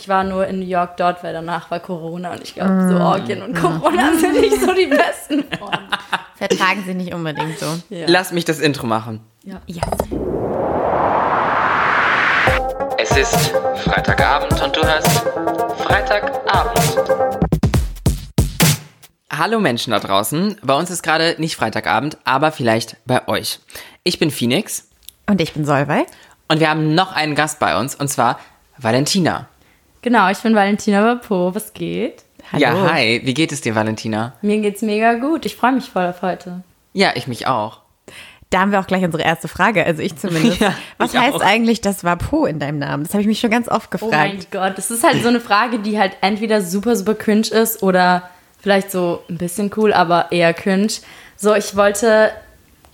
ich war nur in New York dort, weil danach war Corona und ich glaube, so Orgien und Corona sind nicht so die besten. Vertragen sie nicht unbedingt so. Ja. Lass mich das Intro machen. Yes. Es ist Freitagabend und du hörst Freitagabend. Hallo Menschen da draußen. Bei uns ist gerade nicht Freitagabend, aber vielleicht bei euch. Ich bin Phoenix Und ich bin Solveig. und wir haben noch einen Gast bei uns und zwar Valentina. Genau, ich bin Valentina Vapo. Was geht? Hallo. Ja, hi. Wie geht es dir, Valentina? Mir geht's mega gut. Ich freue mich voll auf heute. Ja, ich mich auch. Da haben wir auch gleich unsere erste Frage, also ich zumindest. Ja, Was ich heißt auch. eigentlich das Vapo in deinem Namen? Das habe ich mich schon ganz oft Oh mein gefragt. Gott, das ist halt so eine Frage, die halt entweder super, super cringe ist oder vielleicht so ein bisschen cool, aber eher cringe. So, ich wollte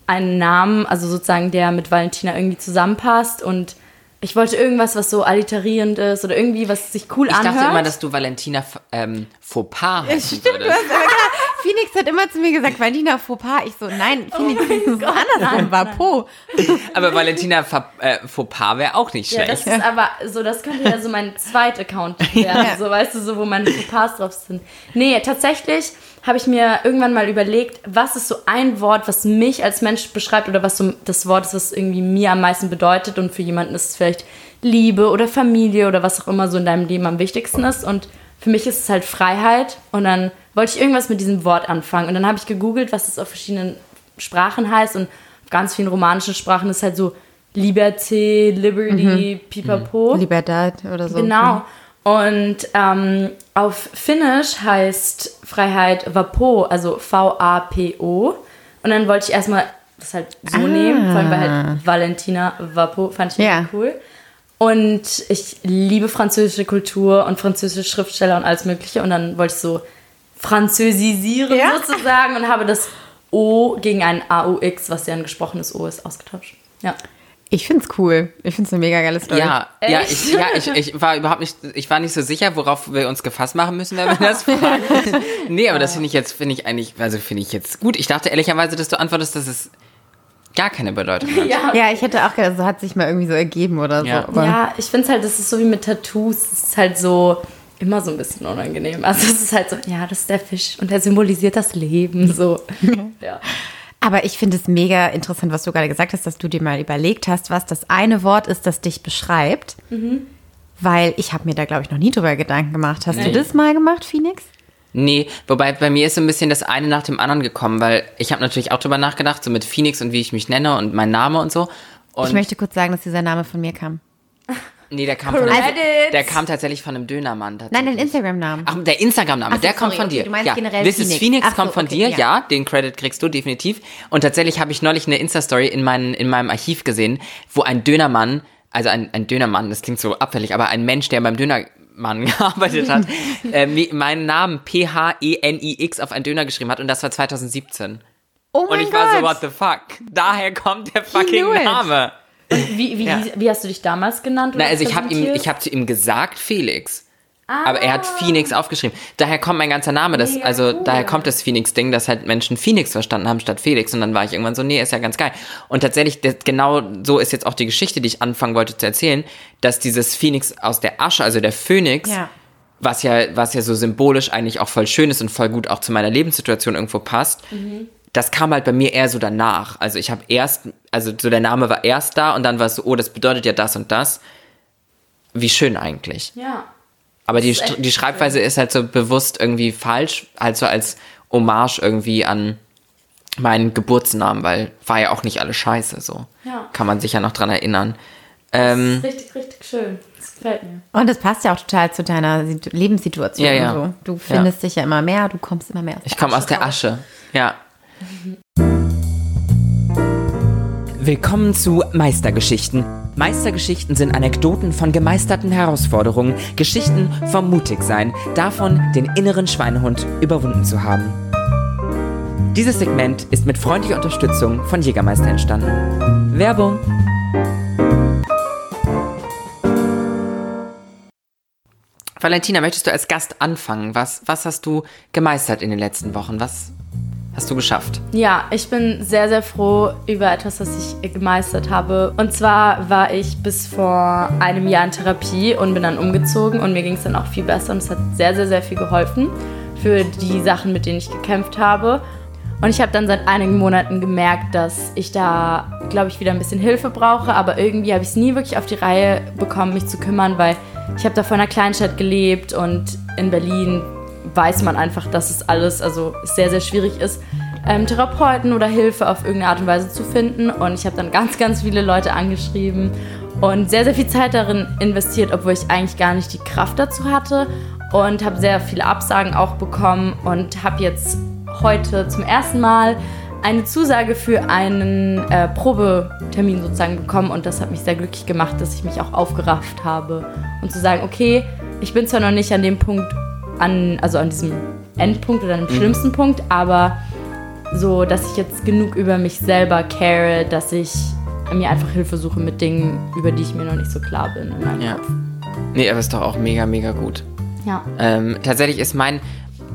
einen Namen, also sozusagen, der mit Valentina irgendwie zusammenpasst und ich wollte irgendwas, was so alliterierend ist oder irgendwie, was sich cool Ich anhört. dachte immer, dass du Valentina ähm, Fauxpas heißen Stimmt, du würdest. hast aber klar, Phoenix hat immer zu mir gesagt, Valentina Fauxpas. Ich so, nein, Phoenix, das ist so andersrum, Vapo. Aber Valentina Fa äh, Fauxpas wäre auch nicht ja, das schlecht. ist aber so, das könnte ja so mein zweiter Account werden, so weißt du, so wo meine Fauxpas drauf sind. Nee, tatsächlich habe ich mir irgendwann mal überlegt, was ist so ein Wort, was mich als Mensch beschreibt oder was so das Wort ist, was irgendwie mir am meisten bedeutet und für jemanden ist es vielleicht Liebe oder Familie oder was auch immer so in deinem Leben am wichtigsten ist und für mich ist es halt Freiheit und dann wollte ich irgendwas mit diesem Wort anfangen und dann habe ich gegoogelt, was es auf verschiedenen Sprachen heißt und auf ganz vielen romanischen Sprachen ist halt so Liberté, Liberty, Pipapo. Libertad oder so. Genau. Und ähm, auf Finnisch heißt Freiheit Vapo, also V-A-P-O. Und dann wollte ich erstmal das halt so nehmen, vor allem weil halt Valentina Vapo fand ich mega cool. Und ich liebe französische Kultur und französische Schriftsteller und alles Mögliche. Und dann wollte ich so französisieren Ja. sozusagen und habe das O gegen ein AUX, was ja ein gesprochenes O ist, ausgetauscht. Ja. Ich find's cool. Ich find's eine mega geile Story. Ja, ja, ich, ja ich, ich war überhaupt nicht, ich war nicht so sicher, worauf wir uns gefasst machen müssen, wenn wir das fragen. nee, aber das finde ich jetzt, finde ich eigentlich, also finde ich jetzt gut. Ich dachte ehrlicherweise, dass du antwortest, dass es gar keine Bedeutung hat. Ja, Ja, ich hätte auch gedacht, so hat sich mal irgendwie so ergeben oder Ja. so. Aber Ja, ich finde es halt, das ist so wie mit Tattoos. Es ist halt so immer so ein bisschen unangenehm. Also es ist halt so, ja, das ist der Fisch und er symbolisiert das Leben. So. ja. Aber ich finde es mega interessant, was du gerade gesagt hast, dass du dir mal überlegt hast, was das eine Wort ist, das dich beschreibt. Weil ich habe mir da, glaube ich, noch nie drüber Gedanken gemacht. Hast du das mal gemacht, Phoenix? Nee, wobei bei mir ist so ein bisschen das eine nach dem anderen gekommen, weil ich habe natürlich auch drüber nachgedacht, so mit Phoenix und wie ich mich nenne und mein Name und so. Und Ich möchte kurz sagen, dass dieser Name von mir kam. nee, der kam, von einem, der kam tatsächlich von einem Dönermann. Nein, dein Instagram-Namen. Ach, der Instagram-Name, so, der kommt sorry, von okay, dir. du meinst ja. generell This is Phoenix. Phoenix Ach so, kommt von okay, dir, ja. ja. den Credit kriegst du definitiv. Und tatsächlich habe ich neulich eine Insta-Story in, meinen, in meinem Archiv gesehen, wo ein Dönermann, also ein, ein Dönermann, das klingt so abfällig, aber ein Mensch, der beim Dönermann gearbeitet hat, äh, meinen Namen P-H-E-N-I-X auf einen Döner geschrieben hat und das war 2017. Oh Und mein ich Gott. war so, what the fuck? Daher kommt der fucking knew Wie, wie, Ja. wie hast du dich damals genannt? Na, also ich habe ihm, ich habe zu ihm gesagt Felix. Aber er hat Phoenix aufgeschrieben. Daher kommt mein ganzer Name. Das, Mega also cool. daher kommt das Phoenix-Ding, dass halt Menschen Phoenix verstanden haben statt Felix. Und dann war ich irgendwann so, nee, ist ja ganz geil. Und tatsächlich, das, genau so ist jetzt auch die Geschichte, die ich anfangen wollte zu erzählen, dass dieses Phoenix aus der Asche, also der Phönix, Ja. was ja, was ja so symbolisch eigentlich auch voll schön ist und voll gut auch zu meiner Lebenssituation irgendwo passt, das kam halt bei mir eher so danach. Also ich habe erst, also so der Name war erst da und dann war es so, oh, das bedeutet ja das und das. Wie schön eigentlich. Ja. Aber die, die Schreibweise ist halt so bewusst irgendwie falsch, halt so als Hommage irgendwie an meinen Geburtsnamen, weil war ja auch nicht alles scheiße, so. Ja. Kann man sich ja noch dran erinnern. Ähm, Richtig, richtig schön. Das gefällt mir. Und das passt ja auch total zu deiner Sit- Lebenssituation. Ja, ja. und So. Du findest dich ja immer mehr, du kommst immer mehr aus ich komme aus der Asche. Ja. Willkommen zu Meistergeschichten. Meistergeschichten sind Anekdoten von gemeisterten Herausforderungen, Geschichten vom Mutigsein, davon, den inneren Schweinehund überwunden zu haben. Dieses Segment ist mit freundlicher Unterstützung von Jägermeister entstanden. Werbung. Valentina, möchtest du als Gast anfangen? Was, was hast du gemeistert in den letzten Wochen? Was, hast du geschafft. Ja, ich bin sehr, sehr froh über etwas, was ich gemeistert habe. Und zwar war ich bis vor einem Jahr in Therapie und bin dann umgezogen und mir ging es dann auch viel besser und es hat sehr, sehr, sehr viel geholfen für die Sachen, mit denen ich gekämpft habe. Und ich habe dann seit einigen Monaten gemerkt, dass ich da, glaube ich, wieder ein bisschen Hilfe brauche. Aber irgendwie habe ich es nie wirklich auf die Reihe bekommen, mich zu kümmern, weil ich habe da vor einer Kleinstadt gelebt und in Berlin weiß man einfach, dass es alles also sehr, sehr schwierig ist, ähm, Therapeuten oder Hilfe auf irgendeine Art und Weise zu finden. Und ich habe dann ganz, ganz viele Leute angeschrieben und sehr, sehr viel Zeit darin investiert, obwohl ich eigentlich gar nicht die Kraft dazu hatte. Und habe sehr viele Absagen auch bekommen und habe jetzt heute zum ersten Mal eine Zusage für einen äh, Probetermin sozusagen bekommen und das hat mich sehr glücklich gemacht, dass ich mich auch aufgerafft habe und zu sagen, okay, ich bin zwar noch nicht an dem Punkt, an, also an diesem Endpunkt oder an dem mhm. schlimmsten Punkt, aber so, dass ich jetzt genug über mich selber care, dass ich mir einfach Hilfe suche mit Dingen, über die ich mir noch nicht so klar bin in meinem ja. Kopf. Nee, aber ist doch auch mega, mega gut. Ja. Ähm, tatsächlich ist mein,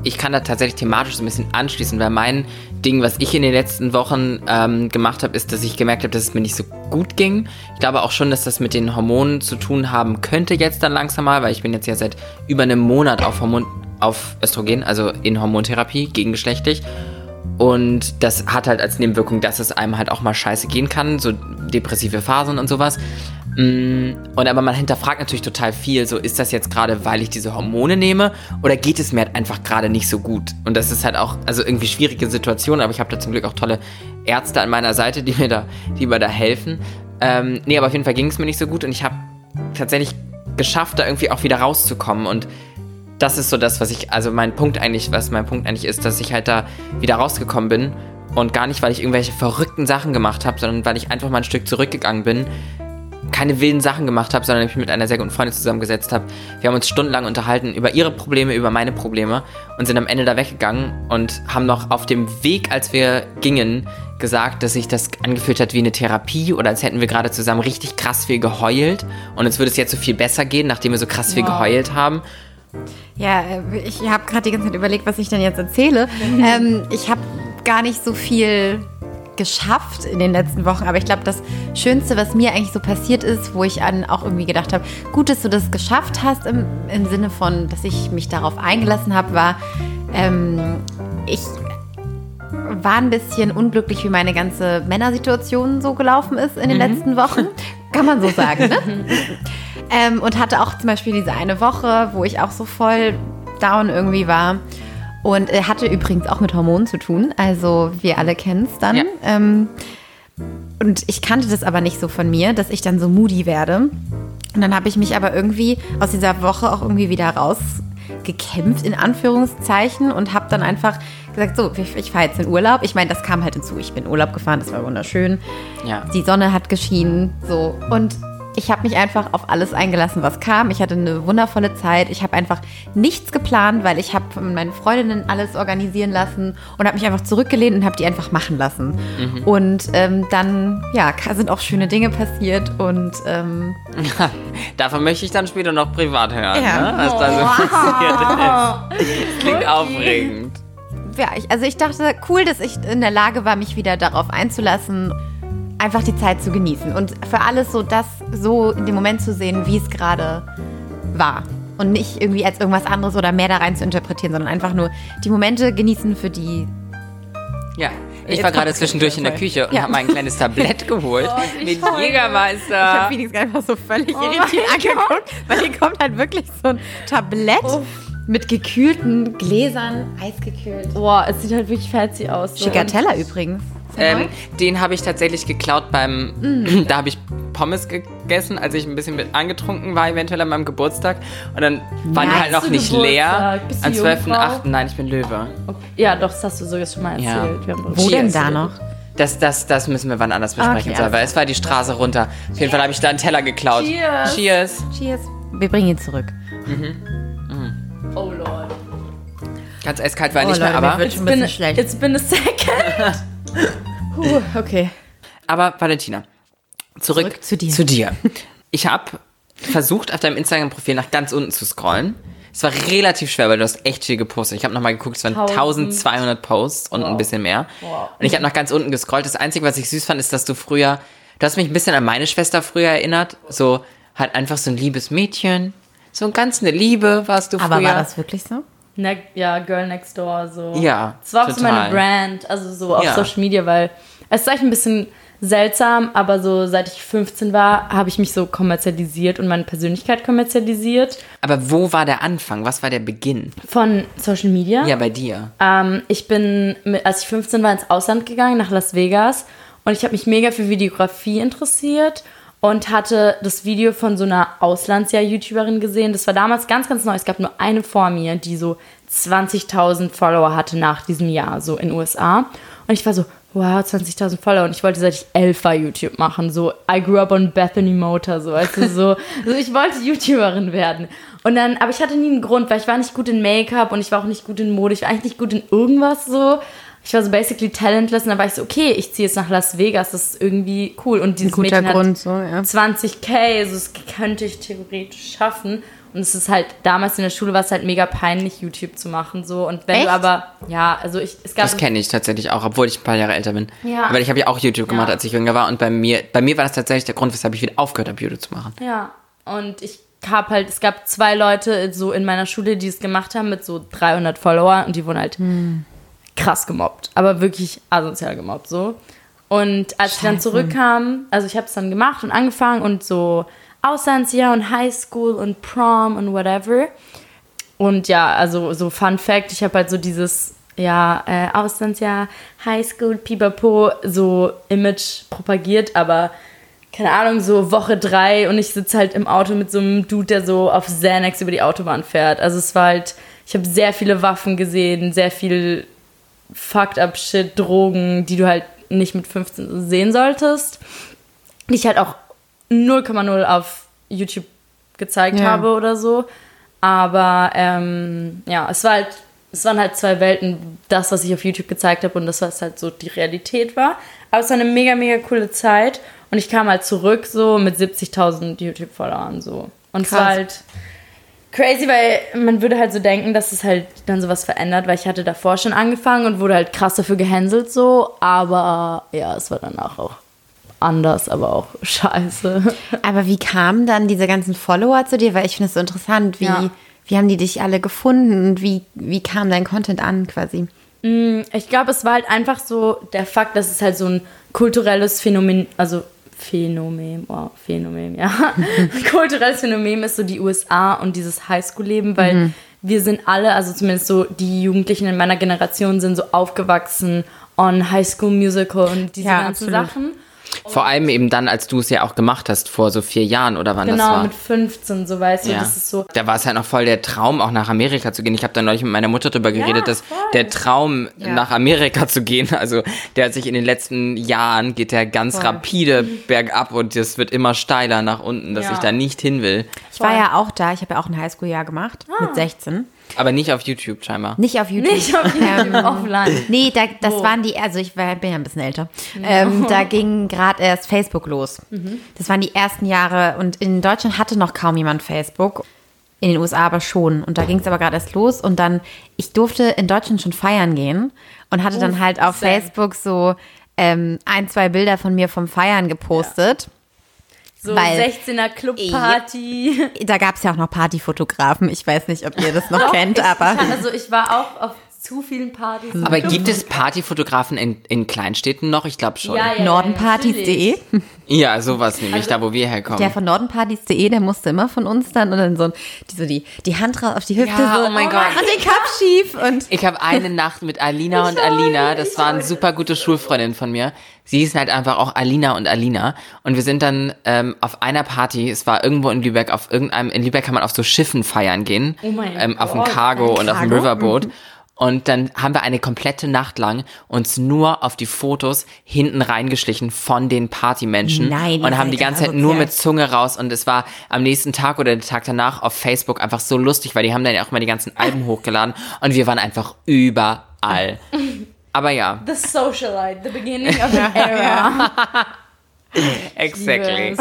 ich kann da tatsächlich thematisch so ein bisschen anschließen, weil mein Ding, was ich in den letzten Wochen ähm, gemacht habe, ist, dass ich gemerkt habe, dass es mir nicht so gut ging. Ich glaube auch schon, dass das mit den Hormonen zu tun haben könnte jetzt dann langsam mal, weil ich bin jetzt ja seit über einem Monat auf Hormon, auf Östrogen, also in Hormontherapie, gegengeschlechtlich. Und das hat halt als Nebenwirkung, dass es einem halt auch mal scheiße gehen kann, so depressive Phasen und sowas. Mm, und aber man hinterfragt natürlich total viel, so ist das jetzt gerade, weil ich diese Hormone nehme oder geht es mir halt einfach gerade nicht so gut? Und das ist halt auch, also irgendwie schwierige Situation, aber ich habe da zum Glück auch tolle Ärzte an meiner Seite, die mir da, die mir da helfen. Ähm, nee, aber auf jeden Fall ging es mir nicht so gut und ich habe tatsächlich geschafft, da irgendwie auch wieder rauszukommen und das ist so das, was ich, also mein Punkt eigentlich, was mein Punkt eigentlich ist, dass ich halt da wieder rausgekommen bin und gar nicht, weil ich irgendwelche verrückten Sachen gemacht habe, sondern weil ich einfach mal ein Stück zurückgegangen bin, keine wilden Sachen gemacht habe, sondern mich mit einer sehr guten Freundin zusammengesetzt habe. Wir haben uns stundenlang unterhalten über ihre Probleme, über meine Probleme und sind am Ende da weggegangen und haben noch auf dem Weg, als wir gingen, gesagt, dass sich das angefühlt hat wie eine Therapie oder als hätten wir gerade zusammen richtig krass viel geheult und uns würde es jetzt so viel besser gehen, nachdem wir so krass viel wow. geheult haben. Ja, äh, ich habe gerade die ganze Zeit überlegt, was ich denn jetzt erzähle. ähm, ich habe gar nicht so viel geschafft in den letzten Wochen. Aber ich glaube, das Schönste, was mir eigentlich so passiert ist, wo ich dann auch irgendwie gedacht habe, gut, dass du das geschafft hast, im, im Sinne von, dass ich mich darauf eingelassen habe, war, ähm, ich war ein bisschen unglücklich, wie meine ganze Männersituation so gelaufen ist in den mhm. letzten Wochen. Kann man so sagen, ne? ähm, und hatte auch zum Beispiel diese eine Woche, wo ich auch so voll down irgendwie war. Und er hatte übrigens auch mit Hormonen zu tun. Also wir alle kennen es dann. Ja. Ähm, und ich kannte das aber nicht so von mir, dass ich dann so moody werde. Und dann habe ich mich aber irgendwie aus dieser Woche auch irgendwie wieder rausgekämpft, in Anführungszeichen, und habe dann einfach gesagt, so, ich, ich fahre jetzt in Urlaub. Ich meine, das kam halt hinzu. Ich bin in Urlaub gefahren, das war wunderschön. Ja. Die Sonne hat geschienen, so. Und ich habe mich einfach auf alles eingelassen, was kam. Ich hatte eine wundervolle Zeit. Ich habe einfach nichts geplant, weil ich habe von meinen Freundinnen alles organisieren lassen und habe mich einfach zurückgelehnt und habe die einfach machen lassen. Mhm. Und ähm, dann, ja, sind auch schöne Dinge passiert und ähm, davon möchte ich dann später noch privat hören, ja. ne? was da so passiert ist. Klingt okay. aufregend. Ja, ich, also ich dachte, cool, dass ich in der Lage war, mich wieder darauf einzulassen einfach die Zeit zu genießen und für alles so das so in dem Moment zu sehen, wie es gerade war. Und nicht irgendwie als irgendwas anderes oder mehr da rein zu interpretieren, sondern einfach nur die Momente genießen, für die. Ja, ich war gerade zwischendurch in der Küche und ja. habe mein kleines Tablett geholt oh, mit Jägermeister. Ich habe Phoenix einfach so völlig oh irritiert angeguckt, weil hier kommt halt wirklich so ein Tablett. Oh mit gekühlten Gläsern, eisgekühlt. Boah, es sieht halt wirklich fancy aus. So. Schicker Teller übrigens. Ähm, den habe ich tatsächlich geklaut beim, mm. da habe ich Pommes gegessen, als ich ein bisschen mit angetrunken war, eventuell an meinem Geburtstag. Und dann waren ja, die halt noch nicht leer. Bist Am 12.8. Nein, ich bin Löwe. Okay. Ja, doch, das hast du sogar schon mal erzählt. Ja. Wo denn da noch? Das, das, das müssen wir wann anders besprechen, okay, weil es war die Straße runter. Auf jeden Fall habe ich da einen Teller geklaut. Cheers. Cheers. Cheers. Wir bringen ihn zurück. Mhm. Mhm. Oh Lord. Ganz eiskalt war oh, nicht Leute, mehr, aber. It's been, it's been a second. Puh, okay. Aber Valentina, zurück, zurück zu dir. Zu dir. Ich habe versucht, auf deinem Instagram-Profil nach ganz unten zu scrollen. Es war relativ schwer, weil du hast echt viel gepostet. Ich habe nochmal geguckt, es waren 1000. 1200 Posts und ein bisschen mehr. Und ich habe nach ganz unten gescrollt. Das Einzige, was ich süß fand, ist, dass du früher, du hast mich ein bisschen an meine Schwester früher erinnert. So halt einfach so ein liebes Mädchen. So ganz eine Liebe warst du früher. Aber war das wirklich so? Ne ja, Girl Next Door, so. Ja, Das war auch so meine total. Brand, also so auf Ja. Social Media, weil es ist eigentlich ein bisschen seltsam, aber so seit ich 15 war, habe ich mich so kommerzialisiert und meine Persönlichkeit kommerzialisiert. Aber wo war der Anfang? Was war der Beginn? Von Social Media. Ja, bei dir. Ähm, ich bin, als ich 15 war, ins Ausland gegangen, nach Las Vegas. Und ich habe mich mega für Videografie interessiert und hatte das Video von so einer Auslandsjahr-YouTuberin gesehen. Das war damals ganz, ganz neu. Es gab nur eine vor mir, die so 20.000 Follower hatte nach diesem Jahr, so in den USA. Und ich war so, wow, 20.000 Follower. Und ich wollte, seit ich elf war, YouTube machen. So, I grew up on Bethany Motor, so, weißt du, so. so ich wollte YouTuberin werden. Und dann, aber ich hatte nie einen Grund, weil ich war nicht gut in Make-up und ich war auch nicht gut in Mode. Ich war eigentlich nicht gut in irgendwas so. Ich war so basically talentless und dann war ich so, okay, ich ziehe jetzt nach Las Vegas, das ist irgendwie cool. Und dieses guter Mädchen Grund, hat so, ja. 20k, also das könnte ich theoretisch schaffen. Und es ist halt, damals in der Schule war es halt mega peinlich, YouTube zu machen, so. Und wenn Echt? du aber, ja, also ich, es gab. Das kenne ich tatsächlich auch, obwohl ich ein paar Jahre älter bin. Ja. Weil ich habe ja auch YouTube gemacht, Ja. als ich jünger war. Und bei mir, bei mir war das tatsächlich der Grund, weshalb ich wieder aufgehört habe, YouTube zu machen. Ja, und ich hab halt, es gab zwei Leute so in meiner Schule, die es gemacht haben mit so 300 Follower und die wurden halt krass gemobbt, aber wirklich asozial gemobbt so. Und als ich dann Scheiße. zurückkam, also ich habe es dann gemacht und angefangen und so Auslandsjahr und Highschool und Prom und whatever. Und ja, also so Fun Fact, ich habe halt so dieses ja, äh, Auslandsjahr, Highschool, Pipapo, so Image propagiert, aber keine Ahnung, so Woche drei und ich sitze halt im Auto mit so einem Dude, der so auf Xanax über die Autobahn fährt. Also es war halt, ich habe sehr viele Waffen gesehen, sehr viel fucked up Shit, Drogen, die du halt nicht mit 15 sehen solltest. Die ich halt auch 0,0 auf YouTube gezeigt Ja. habe oder so. Aber ähm, ja, es war halt, es waren halt zwei Welten, das, was ich auf YouTube gezeigt habe und das, was halt so die Realität war. Aber es war eine mega, mega coole Zeit. Und ich kam halt zurück so mit 70.000 YouTube-Followern so. Und es war Krass. halt crazy, weil man würde halt so denken, dass es halt dann sowas verändert, weil ich hatte davor schon angefangen und wurde halt krass dafür gehänselt so. Aber ja, es war danach auch anders, aber auch scheiße. Aber wie kamen dann diese ganzen Follower zu dir? Weil ich finde es so interessant, wie, Ja. wie haben die dich alle gefunden und wie, wie kam dein Content an quasi? Ich glaube, es war halt einfach so der Fakt, dass es halt so ein kulturelles Phänomen, also Phänomen, wow, Phänomen, ja. kulturelles Phänomen ist so die USA und dieses Highschool-Leben, weil wir sind alle, also zumindest so die Jugendlichen in meiner Generation sind so aufgewachsen on High School Musical und diese Ja, ganzen absolut. Sachen. Vor allem eben dann, als du es ja auch gemacht hast, vor so vier Jahren oder wann das Genau, war. mit 15, so weißt du, ja. das ist so. Da war es halt noch voll der Traum, auch nach Amerika zu gehen. Ich habe da neulich mit meiner Mutter drüber geredet, dass voll. der Traum, Ja. nach Amerika zu gehen, also der hat sich in den letzten Jahren, geht der ganz rapide bergab und es wird immer steiler nach unten, dass Ja. ich da nicht hin will. Ich war ja auch da, ich habe ja auch ein Highschool-Jahr gemacht mit 16. Aber nicht auf YouTube scheinbar. Nicht auf YouTube. Nicht auf YouTube, offline. Nee, da, das Wo? waren die, also ich war, bin ja ein bisschen älter. Ähm, da ging gerade erst Facebook los. Das waren die ersten Jahre und in Deutschland hatte noch kaum jemand Facebook. In den USA aber schon. Und da ging es aber gerade erst los. Und dann, ich durfte in Deutschland schon feiern gehen und hatte dann halt auf same. Facebook so ähm, ein, zwei Bilder von mir vom Feiern gepostet. So Weil- 16er Clubparty. Da gab es ja auch noch Partyfotografen. Ich weiß nicht, ob ihr das noch kennt, ich, aber. Ich, also ich war auch auf zu vielen Partys. Aber gibt es Partyfotografen in, in Kleinstädten noch? Ich glaube schon. Ja, ja, Nordenpartys.de. Ja, sowas nämlich, da wo wir herkommen. Der von Nordenpartys.de, der musste immer von uns dann und dann so die, so die, die Hand raus auf die Hüfte Ja, so oh mein Gott. und den Kopf schief und Ich habe eine Nacht mit Alina und Alina, das waren super gute Schulfreundinnen von mir. Sie hießen halt einfach auch Alina und Alina. Und wir sind dann ähm, auf einer Party, es war irgendwo in Lübeck, auf irgendeinem, in Lübeck kann man auf so Schiffen feiern gehen. Oh mein ähm, Auf dem Cargo und auf dem? Riverboat. Und dann haben wir eine komplette Nacht lang uns nur auf die Fotos hinten reingeschlichen von den Partymenschen. Nein, und haben die ganze Zeit nur mit Zunge raus. Und es war am nächsten Tag oder den Tag danach auf Facebook einfach so lustig, weil die haben dann ja auch mal die ganzen Alben hochgeladen. Und wir waren einfach überall. Aber ja, The Socialite, the beginning of an era. exactly.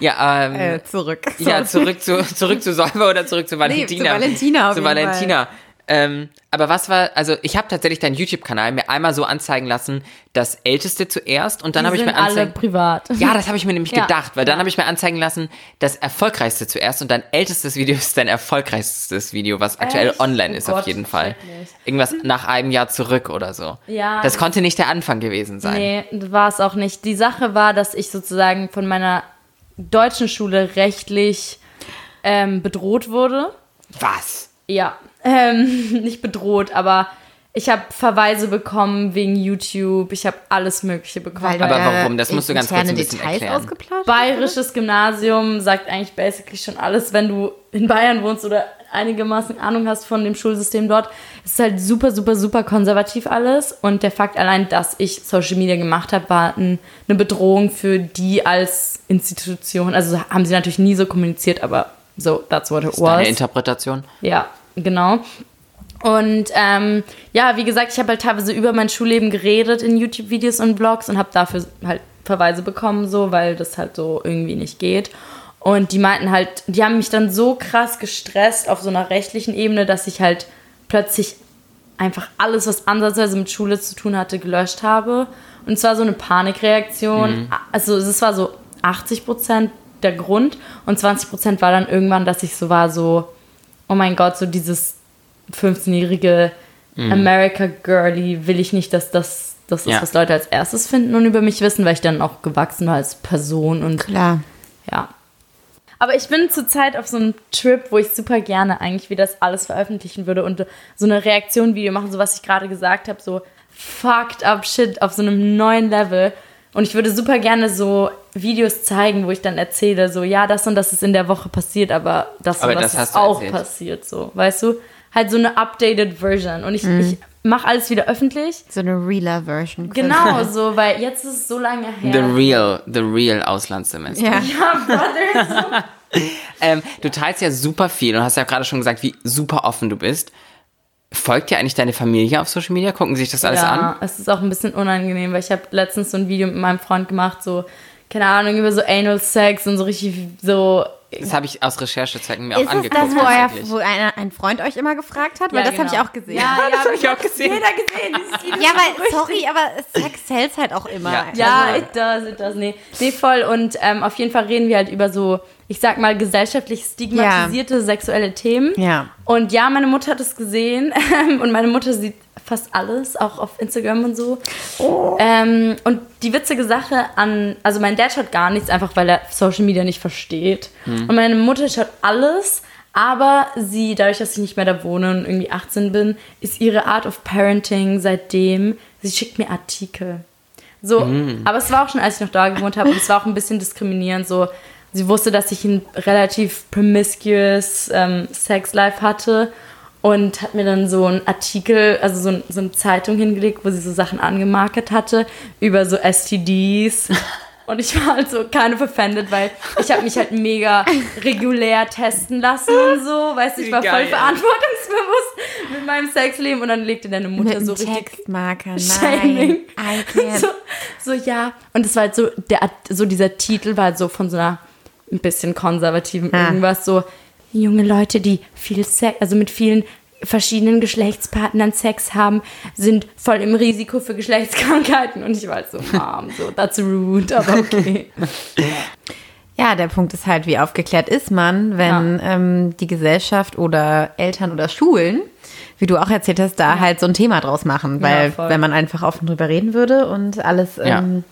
Ja, ähm, Äh, zurück. ja, zurück zu, zurück zu Solver oder zurück zu Valentina? zu Valentina auf Zu jeden Valentina. Ähm, aber was war, also ich habe tatsächlich deinen YouTube-Kanal mir einmal so anzeigen lassen, das Älteste zuerst und dann habe ich mir alle anzeigen privat. Ja, das habe ich mir nämlich Ja. gedacht, weil dann habe ich mir anzeigen lassen, das erfolgreichste zuerst und dein ältestes Video ist dein erfolgreichstes Video, was aktuell Echt? online Oh ist auf Gott, jeden Fall. Irgendwas nach einem Jahr zurück oder so. Ja. Das konnte nicht der Anfang gewesen sein. Nee, war es auch nicht. Die Sache war, dass ich sozusagen von meiner deutschen Schule rechtlich ähm, bedroht wurde. Was? Ja, ähm, nicht bedroht, aber ich habe Verweise bekommen wegen YouTube. Ich habe alles Mögliche bekommen. Weil Aber warum? Das musst du ganz kurz ein bisschen Details erklären. Bayerisches Gymnasium sagt eigentlich basically schon alles, wenn du in Bayern wohnst oder einigermaßen Ahnung hast von dem Schulsystem dort. Es ist halt super, super, super konservativ alles. Und der Fakt allein, dass ich Social Media gemacht habe, war ein, eine Bedrohung für die als Institution. Also haben sie natürlich nie so kommuniziert, aber so, that's what it Das ist deine was. Interpretation? Ja, genau. Und ähm, ja, wie gesagt, ich habe halt teilweise über mein Schulleben geredet in YouTube-Videos und Vlogs und habe dafür halt Verweise bekommen, so, weil das halt so irgendwie nicht geht. Und die meinten halt, die haben mich dann so krass gestresst auf so einer rechtlichen Ebene, dass ich halt plötzlich einfach alles, was ansatzweise mit Schule zu tun hatte, gelöscht habe. Und es war so eine Panikreaktion. Also es war so 80 Prozent der Grund und 20 Prozent war dann irgendwann, dass ich so war, so, oh mein Gott, so dieses 15-jährige America Girly will ich nicht, dass das das ist, Ja. was Leute als erstes finden und über mich wissen, weil ich dann auch gewachsen war als Person und Klar. ja. Aber ich bin zurzeit auf so einem Trip, wo ich super gerne eigentlich wieder das alles veröffentlichen würde und so eine Reaktion-Video machen, so was ich gerade gesagt habe, so fucked up shit auf so einem neuen Level. Und ich würde super gerne so Videos zeigen, wo ich dann erzähle, so ja, das und das ist in der Woche passiert, aber das Aber und das das, ist auch erzählt. passiert, so, weißt du? Halt so eine updated Version. Und ich, ich mache alles wieder öffentlich. So eine realer Version. Genau so, weil jetzt ist es so lange her. The real, the real Auslandssemester. Ja. Ja, Brother. Ähm, du teilst ja super viel und hast ja gerade schon gesagt, wie super offen du bist. Folgt dir eigentlich deine Familie auf Social Media? Gucken sie sich das alles ja, an? es ist auch ein bisschen unangenehm, weil ich habe letztens so ein Video mit meinem Freund gemacht, so, keine Ahnung, über so Anal Sex und so richtig so. Das habe ich aus Recherchezwecken mir auch Ist es angeguckt. das, wo, euer, tatsächlich. wo einer, ein Freund euch immer gefragt hat? Weil Ja, das habe ich genau. auch gesehen. Ja, ja, Das hab ich auch gesehen. Jeder gesehen, dieses. Ja, weil, sorry, aber Sex sells halt auch immer. Ja. Ja, Also, it does, it does. Nee, nee voll. Und ähm, auf jeden Fall reden wir halt über so, ich sag mal, gesellschaftlich stigmatisierte sexuelle Themen. Ja. Und ja, meine Mutter hat es gesehen. und meine Mutter sieht fast alles, auch auf Instagram und so. Ähm, und die witzige Sache an, also mein Dad schaut gar nichts, einfach weil er Social Media nicht versteht. Und meine Mutter schaut alles. Aber sie, dadurch, dass ich nicht mehr da wohne und irgendwie 18 bin, ist ihre Art of Parenting seitdem, sie schickt mir Artikel. So, aber es war auch schon, als ich noch da gewohnt habe, und es war auch ein bisschen diskriminierend. So, sie wusste, dass ich ein relativ promiscuous ähm, Sexlife hatte und hat mir dann so einen Artikel, also so, ein, so eine Zeitung hingelegt, wo sie so Sachen angemarket hatte über so STDs. Und ich war halt so kind of offended, weil ich habe mich halt mega regulär testen lassen und so. Weißt du, ich war voll verantwortungsbewusst mit meinem Sexleben und dann legte deine Mutter Mit so richtig Textmarker. Shaming. Nein, so, so ja. Und es war halt so, der, so dieser Titel war halt so von so einer ein bisschen konservativen Ah. irgendwas so junge Leute, die viel Sex, also mit vielen verschiedenen Geschlechtspartnern Sex haben, sind voll im Risiko für Geschlechtskrankheiten. Und ich war halt so, Mom, so, that's rude, aber okay. Ja, der Punkt ist halt, wie aufgeklärt ist man, wenn ähm, die Gesellschaft oder Eltern oder Schulen, wie du auch erzählt hast, da halt so ein Thema draus machen. Weil voll. wenn man einfach offen drüber reden würde und alles, Ja. ähm,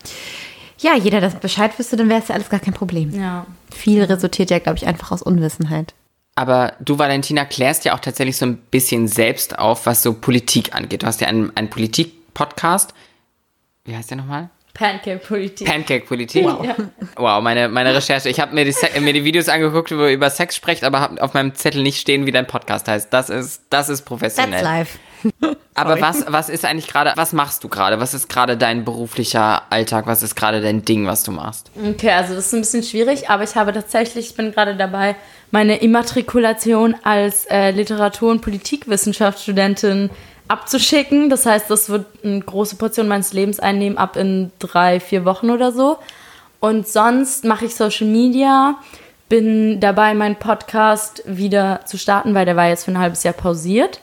ja, jeder das Bescheid wüsste, dann wäre es ja alles gar kein Problem. Ja. Viel resultiert ja, glaube ich, einfach aus Unwissenheit. Aber du, Valentina, klärst ja auch tatsächlich so ein bisschen selbst auf, was so Politik angeht. Du hast ja einen, einen Politik-Podcast. Wie heißt der nochmal? Pancake-Politik. Pancake-Politik. Wow. Wow, meine, meine Recherche. Ich habe mir, mir die Videos angeguckt, wo ihr über Sex sprecht, aber habe auf meinem Zettel nicht stehen, wie dein Podcast heißt. Das ist, das ist professionell. life. Aber was, was ist eigentlich gerade, was machst du gerade? Was ist gerade dein beruflicher Alltag? Was ist gerade dein Ding, was du machst? Okay, also das ist ein bisschen schwierig, aber ich habe tatsächlich, ich bin gerade dabei, meine Immatrikulation als äh, Literatur- und Politikwissenschaftsstudentin abzuschicken. Das heißt, das wird eine große Portion meines Lebens einnehmen, ab in drei, vier Wochen oder so. Und sonst mache ich Social Media, bin dabei, meinen Podcast wieder zu starten, weil der war jetzt für ein halbes Jahr pausiert.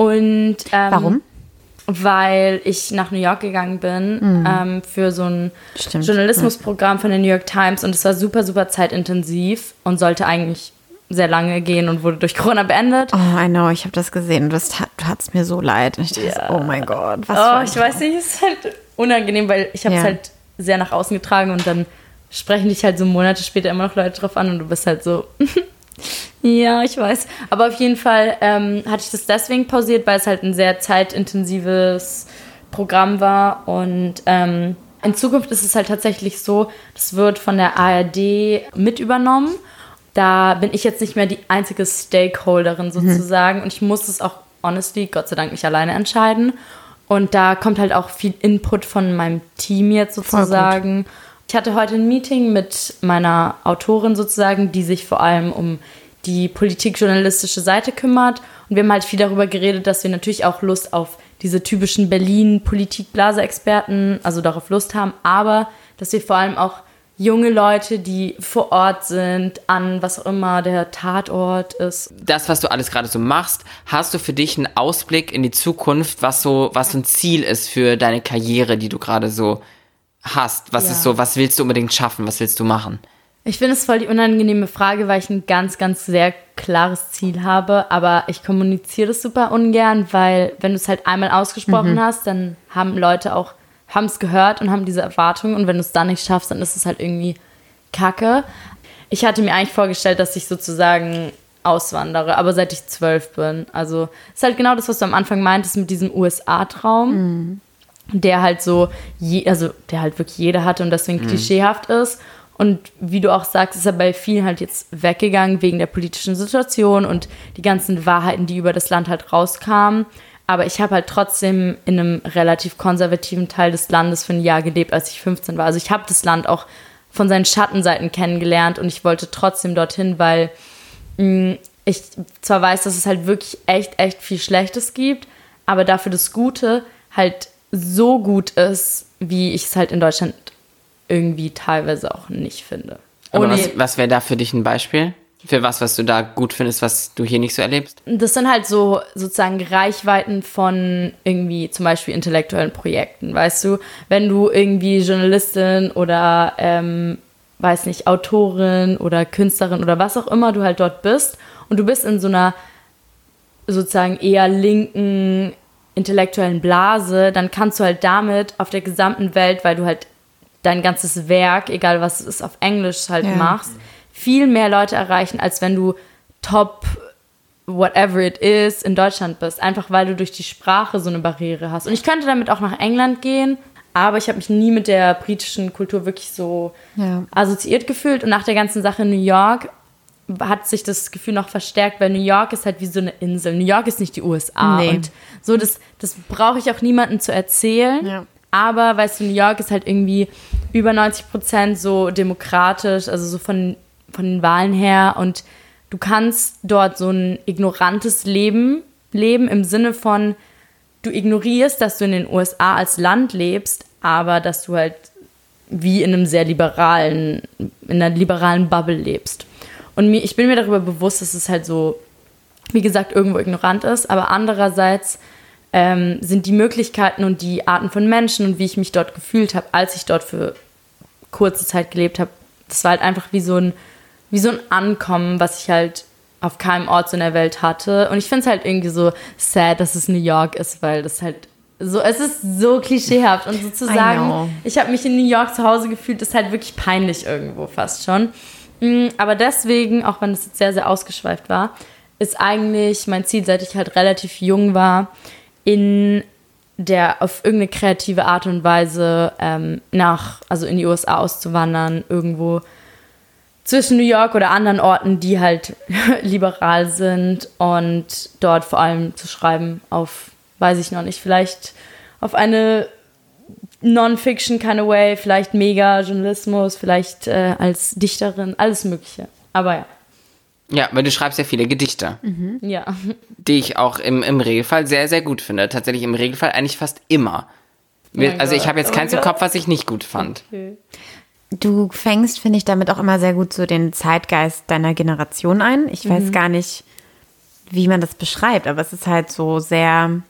Und ähm, Warum? Weil ich nach New York gegangen bin ähm, für so ein Stimmt, Journalismusprogramm von der New York Times und es war super, super zeitintensiv und sollte eigentlich sehr lange gehen und wurde durch Corona beendet. Oh, I know, ich habe das gesehen und das tat, es mir so leid. Und ich dachte, Ja. oh mein Gott, was Oh, ich weiß nicht, es ist halt unangenehm, weil ich habe es Ja. halt sehr nach außen getragen und dann sprechen dich halt so Monate später immer noch Leute drauf an und du bist halt so, ja, ich weiß. Aber auf jeden Fall ähm, hatte ich das deswegen pausiert, weil es halt ein sehr zeitintensives Programm war und ähm, in Zukunft ist es halt tatsächlich so, das wird von der ARD mit übernommen. Da bin ich jetzt nicht mehr die einzige Stakeholderin sozusagen und ich muss es auch honestly, Gott sei Dank, nicht alleine entscheiden. Und da kommt halt auch viel Input von meinem Team jetzt sozusagen. Ich hatte heute ein Meeting mit meiner Autorin sozusagen, die sich vor allem um die politikjournalistische Seite kümmert. Und wir haben halt viel darüber geredet, dass wir natürlich auch Lust auf diese typischen Berlin-Politik-Blase-Experten, also darauf Lust haben, aber dass wir vor allem auch junge Leute, die vor Ort sind, an was auch immer der Tatort ist. Das, was du alles gerade so machst, hast du für dich einen Ausblick in die Zukunft, was so, was so ein Ziel ist für deine Karriere, die du gerade so hast? Was Ja. ist so, was willst du unbedingt schaffen? Was willst du machen? Ich finde es voll die unangenehme Frage, weil ich ein ganz, ganz sehr klares Ziel habe, aber ich kommuniziere das super ungern, weil wenn du es halt einmal ausgesprochen hast, dann haben Leute auch, haben es gehört und haben diese Erwartungen und wenn du es dann nicht schaffst, dann ist es halt irgendwie kacke. Ich hatte mir eigentlich vorgestellt, dass ich sozusagen auswandere, aber seit ich zwölf bin. Also ist halt genau das, was du am Anfang meintest mit diesem USA-Traum der halt so, je, also der halt wirklich jeder hatte und deswegen klischeehaft ist. Und wie du auch sagst, ist er bei vielen halt jetzt weggegangen wegen der politischen Situation und die ganzen Wahrheiten, die über das Land halt rauskamen. Aber ich habe halt trotzdem in einem relativ konservativen Teil des Landes für ein Jahr gelebt, als ich 15 war. Also ich habe das Land auch von seinen Schattenseiten kennengelernt und ich wollte trotzdem dorthin, weil mh, ich zwar weiß, dass es halt wirklich echt, echt viel Schlechtes gibt, aber dafür das Gute halt so gut ist, wie ich es halt in Deutschland irgendwie teilweise auch nicht finde. Aber Ohne- was, was wäre da für dich ein Beispiel? Für was, was du da gut findest, was du hier nicht so erlebst? das sind halt so sozusagen Reichweiten von irgendwie zum Beispiel intellektuellen Projekten, weißt du? Wenn du irgendwie Journalistin oder, ähm, weiß nicht, Autorin oder Künstlerin oder was auch immer du halt dort bist und du bist in so einer sozusagen eher linken intellektuellen Blase, dann kannst du halt damit auf der gesamten Welt, weil du halt dein ganzes Werk, egal was es ist, auf Englisch halt Ja. machst, viel mehr Leute erreichen, als wenn du top whatever it is in Deutschland bist. Einfach weil du durch die Sprache so eine Barriere hast. Und ich könnte damit auch nach England gehen, aber ich habe mich nie mit der britischen Kultur wirklich so Ja. assoziiert gefühlt. Und nach der ganzen Sache in New York hat sich das Gefühl noch verstärkt, weil New York ist halt wie so eine Insel. New York ist nicht die USA. Nee. Und so, das, das brauche ich auch niemandem zu erzählen. Ja. Aber, weißt du, New York ist halt irgendwie über 90 Prozent so demokratisch, also so von, von den Wahlen her. Und du kannst dort so ein ignorantes Leben leben im Sinne von, du ignorierst, dass du in den USA als Land lebst, aber dass du halt wie in einem sehr liberalen, in einer liberalen Bubble lebst. Und mir, ich bin mir darüber bewusst, dass es halt so, wie gesagt, irgendwo ignorant ist, aber andererseits ähm, sind die Möglichkeiten und die Arten von Menschen und wie ich mich dort gefühlt habe, als ich dort für kurze Zeit gelebt habe, das war halt einfach wie so ein, wie so ein Ankommen, was ich halt auf keinem Ort so in der Welt hatte. Und ich finde es halt irgendwie so sad, dass es New York ist, weil das halt so, es ist so klischeehaft und sozusagen, ich habe mich in New York zu Hause gefühlt, ist halt wirklich peinlich irgendwo fast schon. Mm, Aber deswegen, auch wenn es jetzt sehr, sehr ausgeschweift war, ist eigentlich mein Ziel, seit ich halt relativ jung war, in der auf irgendeine kreative Art und Weise ähm, nach, also in die USA auszuwandern, irgendwo zwischen New York oder anderen Orten, die halt liberal sind und dort vor allem zu schreiben auf, weiß ich noch nicht, vielleicht auf eine Non-Fiction kind of way, vielleicht Mega-Journalismus, vielleicht äh, als Dichterin, alles Mögliche. Aber ja, Ja, weil du schreibst ja viele Gedichte, ja. die ich auch im, im Regelfall sehr, sehr gut finde. Tatsächlich im Regelfall eigentlich fast immer. mein also ich habe jetzt oh keins mein im. Kopf, was ich nicht gut fand. Okay. du fängst, finde ich, damit auch immer sehr gut so den Zeitgeist deiner Generation ein. Ich weiß Mhm. gar nicht, wie man das beschreibt, aber es ist halt so sehr.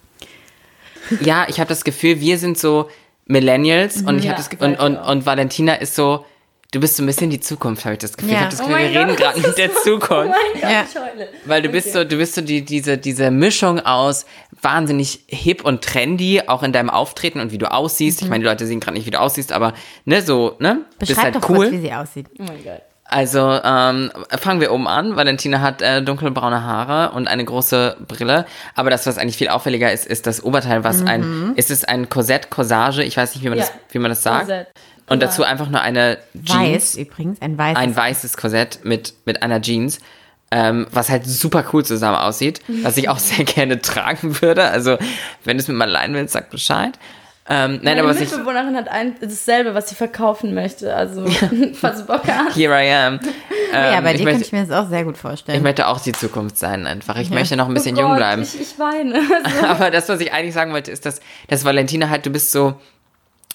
Ja, ich habe das Gefühl, wir sind so Millennials und ich Ja, habe das und, und, und Valentina ist so, du bist so ein bisschen die Zukunft, habe ich das Gefühl. Ja. Ich habe das Oh Gefühl, mein wir reden Gott, gerade das mit der Zukunft. Oh mein Gott, Ja. ich heule. Weil du bist Okay. so, du bist so die, diese, diese Mischung aus wahnsinnig hip und trendy, auch in deinem Auftreten und wie du aussiehst. Ich meine, die Leute sehen gerade nicht, wie du aussiehst, aber ne, so, ne? bist Beschreib halt doch cool. kurz, wie sie aussieht. Oh mein Gott. Also ähm, fangen wir oben an. Valentina hat äh, dunkelbraune Haare und eine große Brille. Aber das, was eigentlich viel auffälliger ist, ist das Oberteil, was ein, ist es ein Korsett, Corsage, ich weiß nicht, wie man, Ja. das, wie man das sagt. Korsett. Und dazu einfach nur eine Weiß Jeans, übrigens, ein weißes. ein weißes Korsett mit, mit einer Jeans. Ähm, was halt super cool zusammen aussieht, was ich auch sehr gerne tragen würde. Also, wenn du es mit mir leihen willst, sag Bescheid. Ähm, nein, Meine aber was ich. Mitbewohnerin hat ein, dasselbe, was sie verkaufen möchte. Also, falls Bock hast. Here I am. ja, Ähm, bei ich dir möchte- könnte ich mir das auch sehr gut vorstellen. Ich möchte auch die Zukunft sein, einfach. Ich möchte noch ein bisschen oh jung Gott, bleiben. Ich, ich weine. Aber das, was ich eigentlich sagen wollte, ist, dass, dass Valentina halt, du bist so,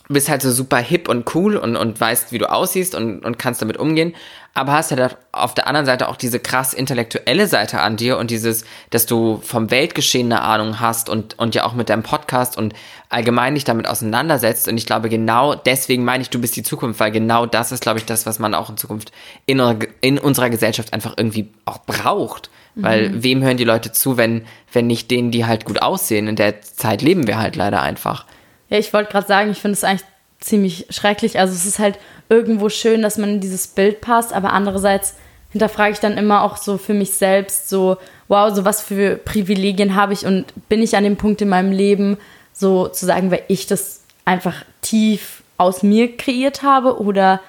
bist halt so super hip und cool und, und weißt, wie du aussiehst und, und kannst damit umgehen. Aber hast ja da auf der anderen Seite auch diese krass intellektuelle Seite an dir und dieses, dass du vom Weltgeschehen eine Ahnung hast und, und ja auch mit deinem Podcast und allgemein dich damit auseinandersetzt. Und ich glaube, genau deswegen meine ich, du bist die Zukunft, weil genau das ist, glaube ich, das, was man auch in Zukunft in, unserer- in unserer Gesellschaft einfach irgendwie auch braucht. Weil wem hören die Leute zu, wenn, wenn nicht denen, die halt gut aussehen? In der Zeit leben wir halt leider einfach. Ja, ich wollte gerade sagen, ich finde es eigentlich ziemlich schrecklich. Also es ist halt irgendwo schön, dass man in dieses Bild passt, aber andererseits hinterfrage ich dann immer auch so für mich selbst so, wow, so was für Privilegien habe ich und bin ich an dem Punkt in meinem Leben, so zu sagen, weil ich das einfach tief aus mir kreiert habe oder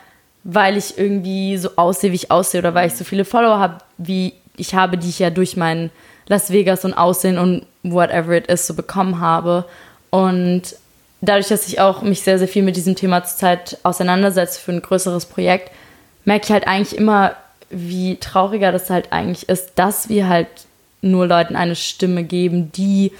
weil ich irgendwie so aussehe, wie ich aussehe oder weil ich so viele Follower habe, wie ich habe, die ich ja durch mein Las Vegas und Aussehen und whatever it is so bekommen habe. Und dadurch, dass ich auch mich sehr, sehr viel mit diesem Thema zurzeit auseinandersetze für ein größeres Projekt, merke ich halt eigentlich immer, wie trauriger das halt eigentlich ist, dass wir halt nur Leuten eine Stimme geben, die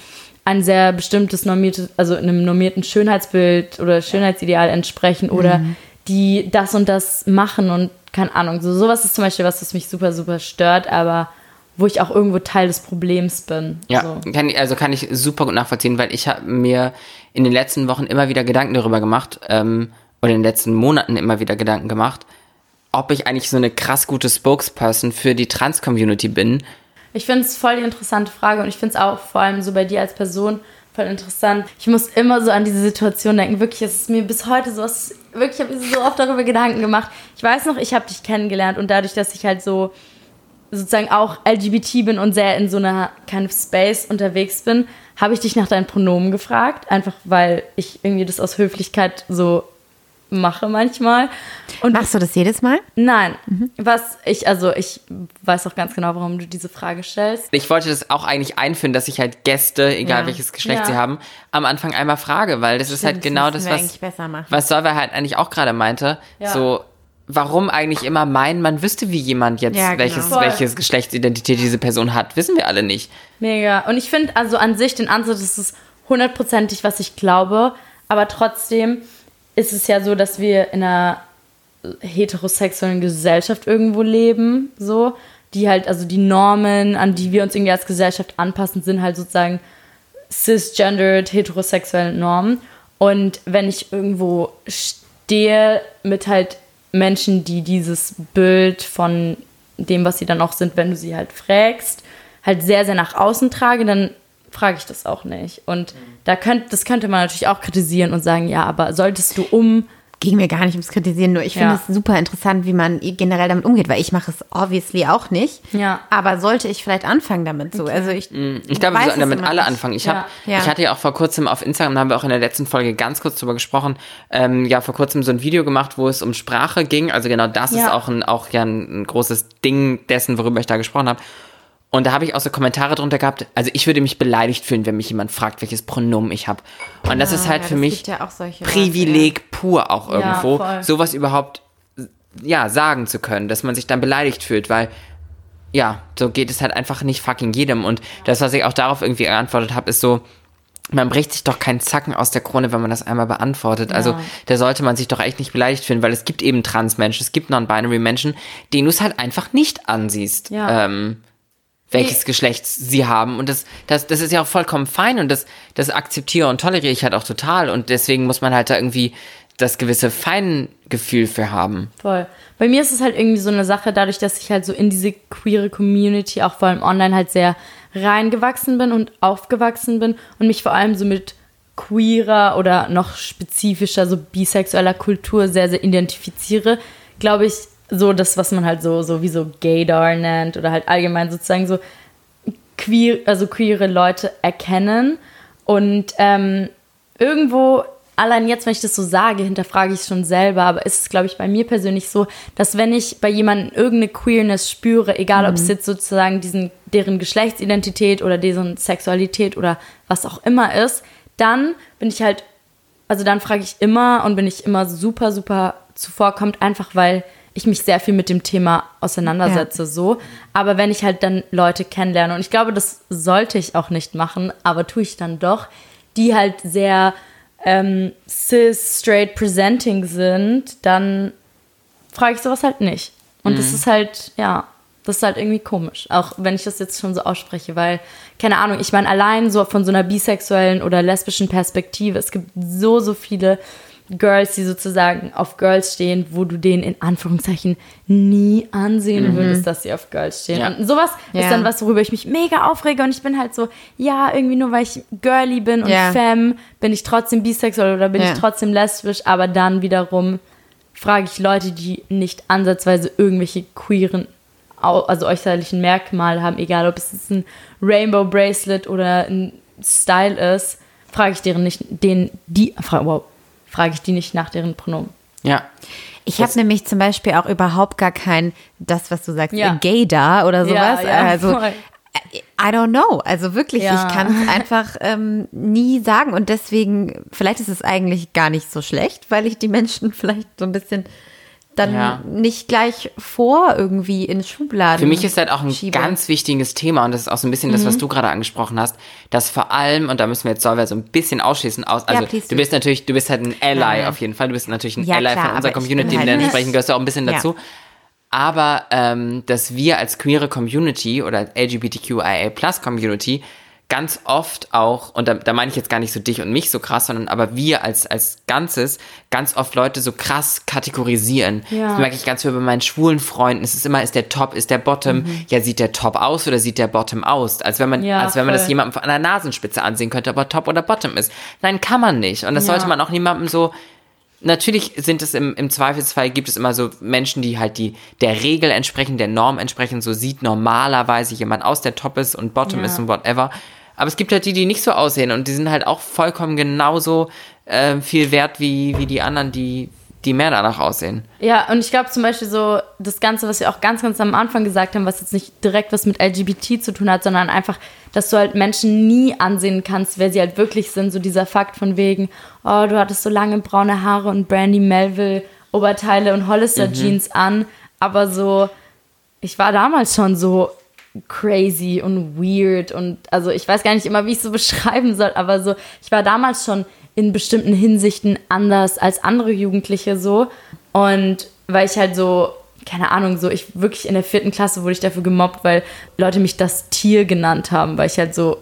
ein sehr bestimmtes normiertes, also einem normierten Schönheitsbild oder Schönheitsideal entsprechen oder die das und das machen und keine Ahnung. So sowas ist zum Beispiel was, was mich super, super stört, aber wo ich auch irgendwo Teil des Problems bin. Ja, So. kann ich, also kann ich super gut nachvollziehen, weil ich habe mir in den letzten Wochen immer wieder Gedanken darüber gemacht, ähm, oder in den letzten Monaten immer wieder Gedanken gemacht, ob ich eigentlich so eine krass gute Spokesperson für die Trans-Community bin. Ich finde es voll die interessante Frage und ich finde es auch vor allem so bei dir als Person voll interessant. Ich muss immer so an diese Situation denken. Wirklich, es ist mir bis heute so, was, wirklich habe ich so oft darüber Gedanken gemacht. Ich weiß noch, ich habe dich kennengelernt und dadurch, dass ich halt so sozusagen auch LGBT bin und sehr in so einer kind of Space unterwegs bin, habe ich dich nach deinen Pronomen gefragt, einfach weil ich irgendwie das aus Höflichkeit so mache manchmal. Und Machst du das jedes Mal? nein, was ich, also ich weiß auch ganz genau, warum du diese Frage stellst. Ich wollte das auch eigentlich einführen, dass ich halt Gäste, egal Ja. welches Geschlecht Ja. sie haben, am Anfang einmal frage, weil das ist halt Stimmt, genau das das, was, eigentlich besser machen. was Solveig halt eigentlich auch gerade meinte. Ja. So, warum eigentlich immer meinen, man wüsste, wie jemand jetzt, Ja, genau. welches, Voll. welches Geschlechtsidentität diese Person hat, wissen wir alle nicht. Mega. Und ich finde also an sich den Ansatz, das ist hundertprozentig, was ich glaube. Aber trotzdem ist es ja so, dass wir in einer heterosexuellen Gesellschaft irgendwo leben, so. Die halt, also die Normen, an die wir uns irgendwie als Gesellschaft anpassen, sind halt sozusagen cisgendered, heterosexuellen Normen. Und wenn ich irgendwo stehe mit halt Menschen, die dieses Bild von dem, was sie dann auch sind, wenn du sie halt fragst, halt sehr, sehr nach außen trage, dann frage ich das auch nicht. Und da könnt, das könnte man natürlich auch kritisieren und sagen, ja, aber solltest du um Ging mir gar nicht ums Kritisieren, nur ich finde Ja. es super interessant, wie man generell damit umgeht, weil ich mache es obviously auch nicht. Ja. Aber sollte ich vielleicht anfangen damit so? Also ich, Ich glaube, wir sollten damit alle nicht. anfangen. Ich, Ja. hab, Ja. ich hatte ja auch vor kurzem auf Instagram, da haben wir auch in der letzten Folge ganz kurz drüber gesprochen, ähm, ja, vor kurzem so ein Video gemacht, wo es um Sprache ging. Also genau das ist auch, ein, auch ja ein, ein großes Ding dessen, worüber ich da gesprochen habe. Und da habe ich auch so Kommentare drunter gehabt. Also ich würde mich beleidigt fühlen, wenn mich jemand fragt, welches Pronomen ich habe. Und das ist halt ja, für mich ja auch solche Leute, Privileg pur auch irgendwo, voll. sowas überhaupt ja sagen zu können, dass man sich dann beleidigt fühlt, weil ja, so geht es halt einfach nicht fucking jedem. Und das, was ich auch darauf irgendwie geantwortet habe, ist so, man bricht sich doch keinen Zacken aus der Krone, wenn man das einmal beantwortet. Also da sollte man sich doch echt nicht beleidigt fühlen, weil es gibt eben Trans-Menschen, es gibt Non-Binary Menschen, denen du es halt einfach nicht ansiehst. Ja. Ähm, welches Geschlecht sie haben. Und das, das, das ist ja auch vollkommen fein und das, das akzeptiere und toleriere ich halt auch total. Und deswegen muss man halt da irgendwie das gewisse Feingefühl für haben. Voll. Bei mir ist es halt irgendwie so eine Sache, dadurch, dass ich halt so in diese queere Community, auch vor allem online, halt sehr reingewachsen bin und aufgewachsen bin und mich vor allem so mit queerer oder noch spezifischer, so bisexueller Kultur sehr, sehr identifiziere, glaube ich, so das, was man halt so, so wie so Gaydar nennt oder halt allgemein sozusagen so queer, also queere Leute erkennen. Und ähm, irgendwo, allein jetzt, wenn ich das so sage, hinterfrage ich es schon selber, aber ist es, glaube ich, bei mir persönlich so, dass wenn ich bei jemandem irgendeine Queerness spüre, egal ob es jetzt sozusagen diesen, deren Geschlechtsidentität oder deren Sexualität oder was auch immer ist, dann bin ich halt, also dann frage ich immer und bin ich immer super, super zuvorkommt, einfach weil ich mich sehr viel mit dem Thema auseinandersetze, so. Aber wenn ich halt dann Leute kennenlerne, und ich glaube, das sollte ich auch nicht machen, aber tue ich dann doch, die halt sehr ähm, cis, straight presenting sind, dann frage ich sowas halt nicht. Und das ist halt, ja, das ist halt irgendwie komisch. Auch wenn ich das jetzt schon so ausspreche, weil, keine Ahnung, ich meine, allein so von so einer bisexuellen oder lesbischen Perspektive, es gibt so, so viele Girls, die sozusagen auf Girls stehen, wo du denen in Anführungszeichen nie ansehen würdest, dass sie auf Girls stehen. Ja. Und sowas ist Ja. dann was, worüber ich mich mega aufrege und ich bin halt so, ja, irgendwie nur weil ich girly bin und Ja. femme, bin ich trotzdem bisexuell oder bin Ja. ich trotzdem lesbisch, aber dann wiederum frage ich Leute, die nicht ansatzweise irgendwelche queeren, also äußerlichen Merkmale haben, egal ob es jetzt ein Rainbow Bracelet oder ein Style ist, frage ich deren nicht, den, die, wow, frage ich die nicht nach deren Pronomen. Ja. Ich habe nämlich zum Beispiel auch überhaupt gar kein, das, was du sagst, Ja. Gaydar oder sowas. Ja, ja, also, voll. I don't know. Also wirklich, Ja. ich kann es einfach ähm, nie sagen. Und deswegen, vielleicht ist es eigentlich gar nicht so schlecht, weil ich die Menschen vielleicht so ein bisschen dann Ja. nicht gleich vor irgendwie in Schubladen. Für mich ist halt auch ein schiebe. ganz wichtiges Thema und das ist auch so ein bisschen das, was du gerade angesprochen hast, dass vor allem, und da müssen wir jetzt Solveig so ein bisschen ausschließen, aus, also please du bist natürlich, du bist halt ein Ally Ja. auf jeden Fall, du bist natürlich ein Ja, Ally klar, von unserer Community bin und halt dementsprechend gehörst du auch ein bisschen Ja. dazu. Aber ähm, dass wir als queere Community oder LGBTQIA Plus Community ganz oft auch, und da, da meine ich jetzt gar nicht so dich und mich so krass, sondern aber wir als, als Ganzes ganz oft Leute so krass kategorisieren. Ja. Das merke ich ganz viel bei meinen schwulen Freunden. Es ist immer, ist der Top, ist der Bottom. Ja, sieht der Top aus oder sieht der Bottom aus? Als wenn man, Ja, als wenn man das jemandem an der Nasenspitze ansehen könnte, ob er Top oder Bottom ist. Nein, kann man nicht. Und das Ja. sollte man auch niemandem so, Natürlich sind es im, im Zweifelsfall gibt es immer so Menschen, die halt die der Regel entsprechen, der Norm entsprechen. So sieht normalerweise jemand aus, der top ist und bottom Ja. ist und whatever. Aber es gibt halt die, die nicht so aussehen und die sind halt auch vollkommen genauso äh, viel wert wie, wie die anderen, die, die mehr danach aussehen. Ja, und ich glaube zum Beispiel so, das Ganze, was wir auch ganz, ganz am Anfang gesagt haben, was jetzt nicht direkt was mit LGBT zu tun hat, sondern einfach, dass du halt Menschen nie ansehen kannst, wer sie halt wirklich sind. So dieser Fakt von wegen, oh, du hattest so lange braune Haare und Brandy Melville Oberteile und Hollister Jeans an. Aber so, ich war damals schon so crazy und weird und also ich weiß gar nicht immer, wie ich es so beschreiben soll, aber so, ich war damals schon in bestimmten Hinsichten anders als andere Jugendliche so und weil ich halt so, keine Ahnung, so ich wirklich in der vierten Klasse wurde ich dafür gemobbt, weil Leute mich das Tier genannt haben, weil ich halt so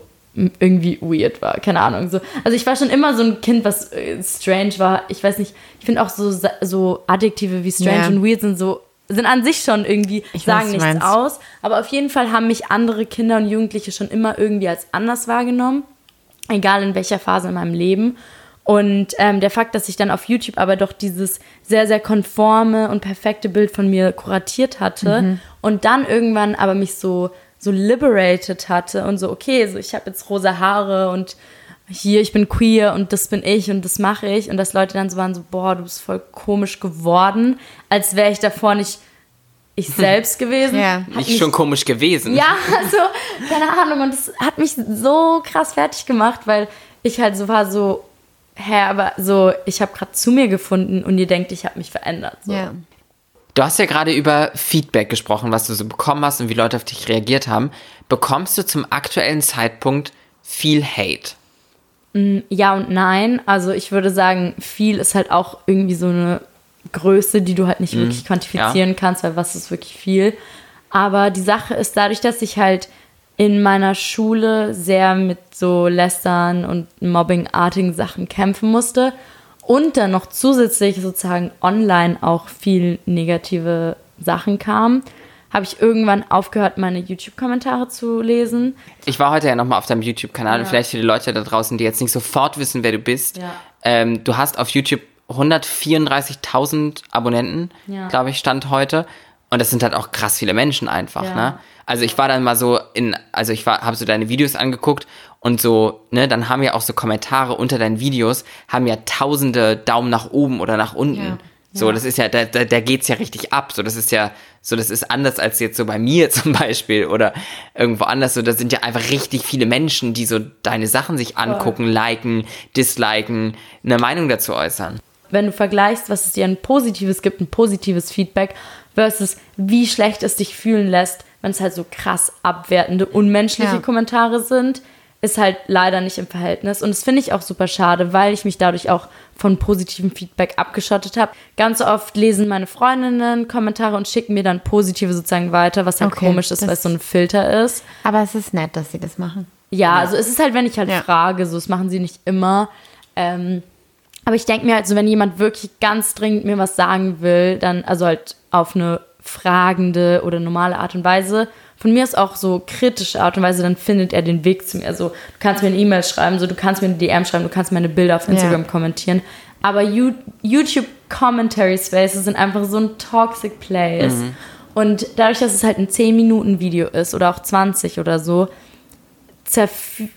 irgendwie weird war, keine Ahnung. So. Also ich war schon immer so ein Kind, was äh, strange war. Ich weiß nicht, ich finde auch so, so Adjektive wie strange Ja. und weird sind so, sind an sich schon irgendwie, Ich weiß, sagen du nichts meinst. aus. Aber auf jeden Fall haben mich andere Kinder und Jugendliche schon immer irgendwie als anders wahrgenommen. Egal in welcher Phase in meinem Leben. Und ähm, der Fakt, dass ich dann auf YouTube aber doch dieses sehr, sehr konforme und perfekte Bild von mir kuratiert hatte Mhm. und dann irgendwann aber mich so, so liberated hatte und so, okay, so ich habe jetzt rosa Haare und hier, ich bin queer und das bin ich und das mache ich. Und dass Leute dann so waren so, boah, du bist voll komisch geworden, als wäre ich davor nicht ich selbst gewesen. Ja. Nicht mich- schon komisch gewesen. ja, also, keine Ahnung. Und das hat mich so krass fertig gemacht, weil ich halt so war, so, hä, aber so, ich habe gerade zu mir gefunden und ihr denkt, ich habe mich verändert. So. Ja. Du hast ja gerade über Feedback gesprochen, was du so bekommen hast und wie Leute auf dich reagiert haben. Bekommst du zum aktuellen Zeitpunkt viel Hate? Ja und nein. Also ich würde sagen, viel ist halt auch irgendwie so eine Größe, die du halt nicht wirklich quantifizieren kannst, weil was ist wirklich viel. Aber die Sache ist dadurch, dass ich halt in meiner Schule sehr mit so Lästern und Mobbing-artigen Sachen kämpfen musste und dann noch zusätzlich sozusagen online auch viel negative Sachen kamen, habe ich irgendwann aufgehört, meine YouTube-Kommentare zu lesen. Ich war heute ja nochmal auf deinem YouTube-Kanal und vielleicht für die Leute da draußen, die jetzt nicht sofort wissen, wer du bist. Ja. Ähm, du hast auf YouTube 134.000 Abonnenten, Ja. glaube ich, stand heute. Und das sind halt auch krass viele Menschen einfach, Ja. ne? Also ich war dann mal so in, also ich war, habe so deine Videos angeguckt und so, ne, dann haben ja auch so Kommentare unter deinen Videos, haben ja tausende Daumen nach oben oder nach unten. Ja. So, das ist ja, da, da, da geht's ja richtig ab. So, das ist ja, so, das ist anders als jetzt so bei mir zum Beispiel oder irgendwo anders. So, da sind ja einfach richtig viele Menschen, die so deine Sachen sich angucken, liken, disliken, eine Meinung dazu äußern. wenn du vergleichst, was es dir ein positives gibt, ein positives Feedback, versus wie schlecht es dich fühlen lässt, wenn es halt so krass abwertende, unmenschliche Ja. Kommentare sind, ist halt leider nicht im Verhältnis. Und das finde ich auch super schade, weil ich mich dadurch auch von positivem Feedback abgeschottet habe. Ganz oft lesen meine Freundinnen Kommentare und schicken mir dann positive sozusagen weiter, was halt Okay, komisch ist, weil es so ein Filter ist. Aber es ist nett, dass sie das machen. Ja, also es ist halt, wenn ich halt Ja. frage, so, das machen sie nicht immer. Ähm, aber ich denke mir halt so, wenn jemand wirklich ganz dringend mir was sagen will, dann, also halt auf eine fragende oder normale Art und Weise, von mir ist auch so kritische Art und Weise, dann findet er den Weg zu mir. Also du kannst mir eine E-Mail schreiben, so du kannst mir eine DM schreiben, du kannst meine Bilder auf Instagram Ja. kommentieren. Aber You- YouTube Commentary Spaces sind einfach so ein toxic place. Und dadurch, dass es halt ein 10 Minuten Video ist oder auch 20 oder so,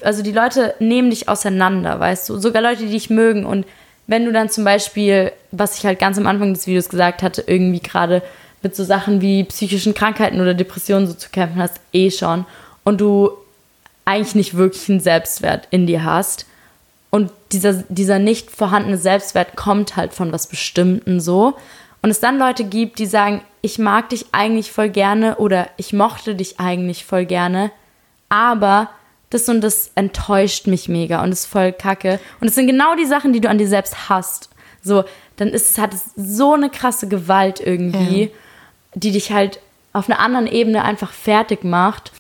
also die Leute nehmen dich auseinander, weißt du, sogar Leute, die dich mögen und wenn du dann zum Beispiel, was ich halt ganz am Anfang des Videos gesagt hatte, irgendwie gerade mit so Sachen wie psychischen Krankheiten oder Depressionen so zu kämpfen hast, eh schon und du eigentlich nicht wirklich einen Selbstwert in dir hast und dieser, dieser nicht vorhandene Selbstwert kommt halt von was Bestimmten so. Und es dann Leute gibt, die sagen, ich mag dich eigentlich voll gerne oder ich mochte dich eigentlich voll gerne, aber das und das enttäuscht mich mega und ist voll kacke. Und es sind genau die Sachen, die du an dir selbst hast. So, dann ist es, hat es so eine krasse Gewalt irgendwie, die dich halt auf einer anderen Ebene einfach fertig macht.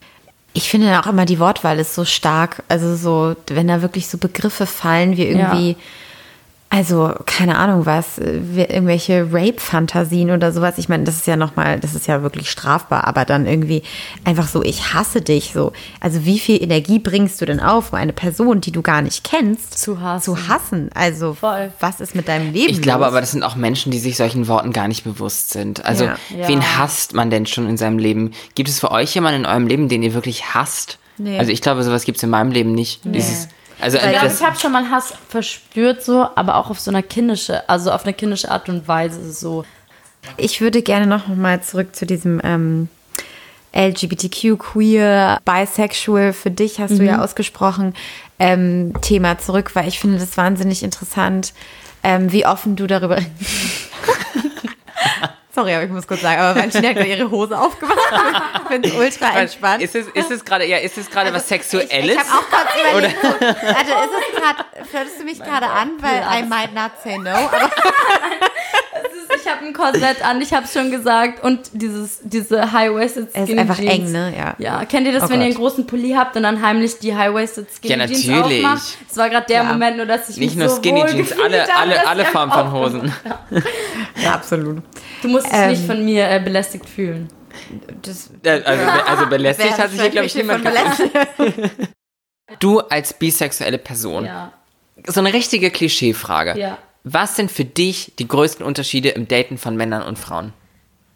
Ich finde auch immer, die Wortwahl ist so stark. Also so, wenn da wirklich so Begriffe fallen, wie irgendwie, also keine Ahnung was, äh, irgendwelche Rape-Fantasien oder sowas. Ich meine, das ist ja nochmal, das ist ja wirklich strafbar, aber dann irgendwie einfach so, ich hasse dich so. Also wie viel Energie bringst du denn auf, um eine Person, die du gar nicht kennst, Zu hassen. Zu hassen. Also Voll. was ist mit deinem Leben Ich glaube los? aber, das sind auch Menschen, die sich solchen Worten gar nicht bewusst sind. Also, Ja. Ja. wen hasst man denn schon in seinem Leben? Gibt es für euch jemanden in eurem Leben, den ihr wirklich hasst? Nee. Also ich glaube, sowas gibt es in meinem Leben nicht. Dieses, also Ich glaube, ich habe schon mal Hass verspürt, so, aber auch auf so einer kindische, also auf eine kindische Art und Weise so. Ich würde gerne noch mal zurück zu diesem ähm, LGBTQ, queer, bisexual, für dich hast du ja ausgesprochen, ähm, Thema zurück, weil ich finde das wahnsinnig interessant, ähm, wie offen du darüber. Sorry, aber ich muss kurz sagen, aber Valentina hat gerade ihre Hose aufgemacht. Ich bin ultra entspannt. ist es, ist es gerade, ja, ist es gerade was Sexuelles? Ich, ich habe auch kurz überlegt, so, warte, ist es gerade, flirtest du mich gerade an, weil I might not say no, aber habe ein Korsett an, ich habe es schon gesagt. Und dieses, diese High-Waisted es Skinny ist einfach Jeans. eng, ne? Ja. Ja, kennt ihr das, Oh wenn ihr einen Gott. großen Pulli habt und dann heimlich die High-Waisted Skinny Ja, Jeans natürlich. aufmacht? Das war gerade der Ja. Moment, nur dass ich Nicht mich nur so Skinny wohl Jeans, alle, habe, alle, alle Formen von Hosen. ja, absolut. Du musst dich Ähm, nicht von mir äh, belästigt fühlen. Das Äh, Also, also belästigt hat sich hier, glaube ich, niemand gefühlt. Du als bisexuelle Person, Ja. so eine richtige Klischeefrage. Ja. Was sind für dich die größten Unterschiede im Daten von Männern und Frauen?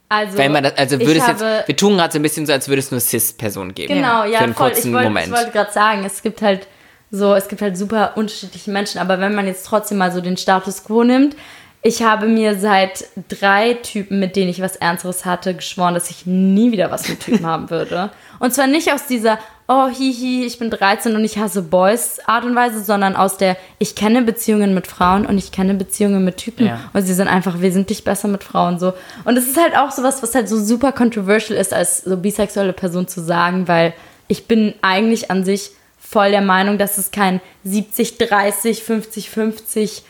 Also, Wenn man das, also ich würdest jetzt, wir tun gerade so ein bisschen so, als würde es nur Cis-Personen geben. Genau, ja, Für einen voll. kurzen ich Moment. Ich wollte gerade sagen, es gibt halt so, es gibt halt super unterschiedliche Menschen, aber wenn man jetzt trotzdem mal so den Status quo nimmt, ich habe mir seit drei Typen, mit denen ich was Ernsteres hatte, geschworen, dass ich nie wieder was mit Typen haben würde. Und zwar nicht aus dieser, oh, hihi, ich bin 13 und ich hasse Boys Art und Weise, sondern aus der, ich kenne Beziehungen mit Frauen und ich kenne Beziehungen mit Typen. Ja. Und sie sind einfach wesentlich besser mit Frauen so. Und es ist halt auch sowas, was halt so super controversial ist, als so bisexuelle Person zu sagen, weil ich bin eigentlich an sich voll der Meinung, dass es kein 70, 30, 50, 50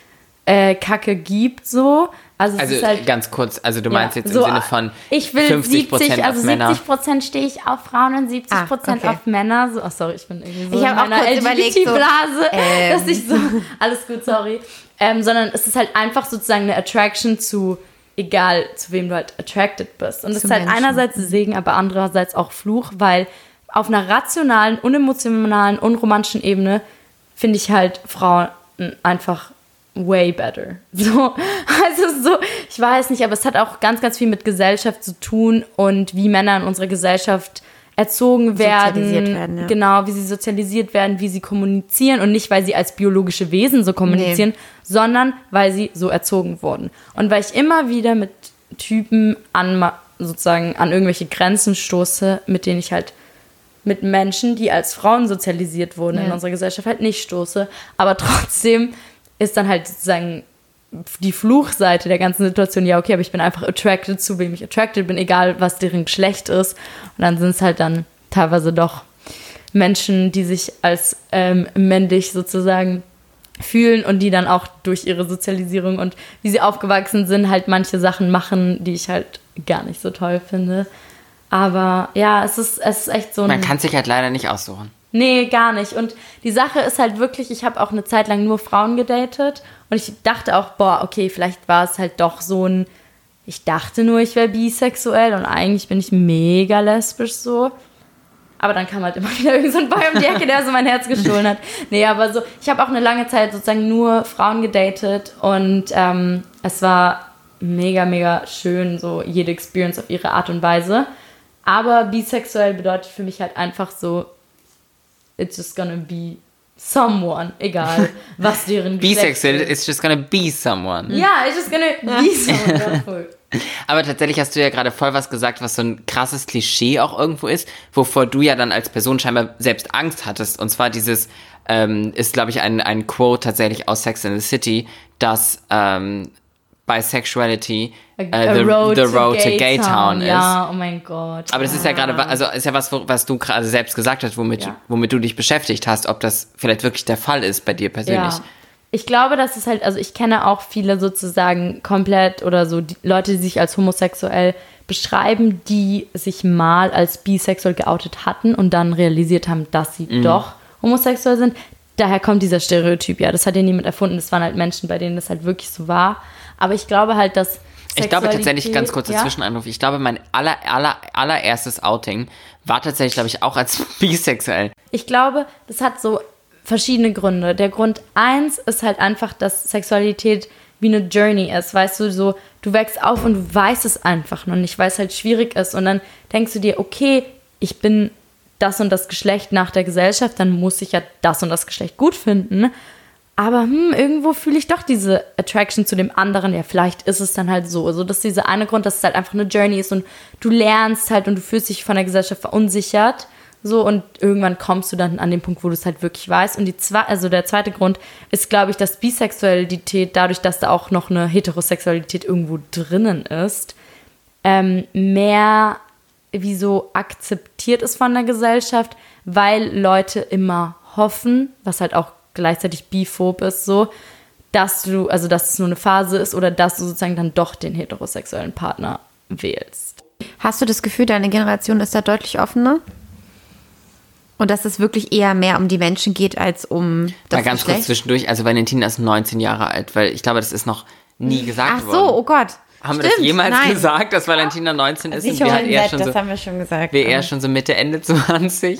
äh, Kacke gibt, so. Also, es Also ist halt, ganz kurz, also du ja, meinst jetzt im so, Sinne von ich will 50 70, also auf Männer. 70 Prozent stehe ich auf Frauen und 70 Ah, Prozent okay. auf Männer. So, oh, sorry, ich bin irgendwie so Ich in meiner kurz überlegt, so, LGBT-Blase, ähm. dass ich so, alles gut, sorry. Ähm, sondern es ist halt einfach sozusagen eine Attraction zu, egal zu wem du halt attracted bist. Und es ist halt Menschen. einerseits Segen, aber andererseits auch Fluch, weil auf einer rationalen, unemotionalen, unromantischen Ebene finde ich halt Frauen einfach way better. So, also so, ich weiß nicht, aber es hat auch ganz, ganz viel mit Gesellschaft zu tun und wie Männer in unserer Gesellschaft erzogen werden, Sozialisiert werden, ja. genau, wie sie sozialisiert werden, wie sie kommunizieren und nicht, weil sie als biologische Wesen so kommunizieren, sondern weil sie so erzogen wurden. Und weil ich immer wieder mit Typen an sozusagen an irgendwelche Grenzen stoße, mit denen ich halt mit Menschen, die als Frauen sozialisiert wurden in Ja. unserer Gesellschaft, halt nicht stoße. Aber trotzdem ist dann halt sozusagen die Fluchseite der ganzen Situation, ja, okay, aber ich bin einfach attracted zu wem ich attracted bin, egal was deren Geschlecht ist. Und dann sind es halt dann teilweise doch Menschen, die sich als ähm, männlich sozusagen fühlen und die dann auch durch ihre Sozialisierung und wie sie aufgewachsen sind, halt manche Sachen machen, die ich halt gar nicht so toll finde. Aber ja, es ist, es ist echt so ein. Man kann sich halt leider nicht aussuchen. Nee, gar nicht. Und die Sache ist halt wirklich, ich habe auch eine Zeit lang nur Frauen gedatet und ich dachte auch, boah, okay, vielleicht war es halt doch so ein, ich dachte nur, ich wäre bisexuell und eigentlich bin ich mega lesbisch so. Aber dann kam halt immer wieder irgend so ein Boy um die Ecke, der so mein Herz gestohlen hat. Nee, aber so, ich habe auch eine lange Zeit sozusagen nur Frauen gedatet und ähm, es war mega, mega schön, so jede Experience auf ihre Art und Weise. Aber bisexuell bedeutet für mich halt einfach so, it's just gonna be someone, egal was deren Bisexuell ist. is just gonna be someone. Ja, it's just gonna be someone. Aber tatsächlich hast du ja gerade voll was gesagt, was so ein krasses Klischee auch irgendwo ist, wovor du ja dann als Person scheinbar selbst Angst hattest. Und zwar dieses ähm, ist, glaube ich, ein, ein Quote tatsächlich aus Sex in the City, dass ähm, Bisexuality äh, A the, road, the to, road to gay, Gay Town ist. Ja, oh mein Gott. Aber das ist ja gerade, also ist ja was, was du gerade selbst gesagt hast, womit, Ja. womit du dich beschäftigt hast, ob das vielleicht wirklich der Fall ist bei dir persönlich. Ja. Ich glaube, dass es halt, also ich kenne auch viele sozusagen komplett oder so die Leute, die sich als homosexuell beschreiben, die sich mal als bisexuell geoutet hatten und dann realisiert haben, dass sie Mhm. doch homosexuell sind. Daher kommt dieser Stereotyp, ja. Das hat ja niemand erfunden. Das waren halt Menschen, bei denen das halt wirklich so war. Aber ich glaube halt, dass. Ich glaube tatsächlich, ganz kurzer ja? Zwischenanruf, ich glaube, mein aller, aller, allererstes Outing war tatsächlich, glaube ich, auch als bisexuell. Ich glaube, das hat so verschiedene Gründe. Der Grund eins ist halt einfach, dass Sexualität wie eine Journey ist. Weißt du, so, du wächst auf und du weißt es einfach noch nicht, weil es halt schwierig ist. Und dann denkst du dir, okay, ich bin das und das Geschlecht nach der Gesellschaft, dann muss ich ja das und das Geschlecht gut finden. Aber hm, irgendwo fühle ich doch diese Attraction zu dem anderen. Ja, vielleicht ist es dann halt so. Also, das ist dieser eine Grund, dass es halt einfach eine Journey ist und du lernst halt und du fühlst dich von der Gesellschaft verunsichert. So, und irgendwann kommst du dann an den Punkt, wo du es halt wirklich weißt. Und die zwei, also der zweite Grund ist, glaube ich, dass Bisexualität, dadurch, dass da auch noch eine Heterosexualität irgendwo drinnen ist, ähm, mehr wie so akzeptiert ist von der Gesellschaft, weil Leute immer hoffen, was halt auch gleichzeitig biphob ist, so, dass du, also dass es nur eine Phase ist oder dass du sozusagen dann doch den heterosexuellen Partner wählst. Hast du das Gefühl, deine Generation ist da deutlich offener? Und dass es wirklich eher mehr um die Menschen geht als um das Mal ganz kurz Geschlecht? zwischendurch, also Valentina ist 19 Jahre alt, weil ich glaube, das ist noch nie gesagt Ach worden. so, oh Gott. Haben wir das Stimmt, jemals nein. gesagt, dass Valentina 19 ist? Ich und wir schon halt eher gesagt, schon das so, haben wir schon gesagt. wir eher schon so Mitte, Ende 20.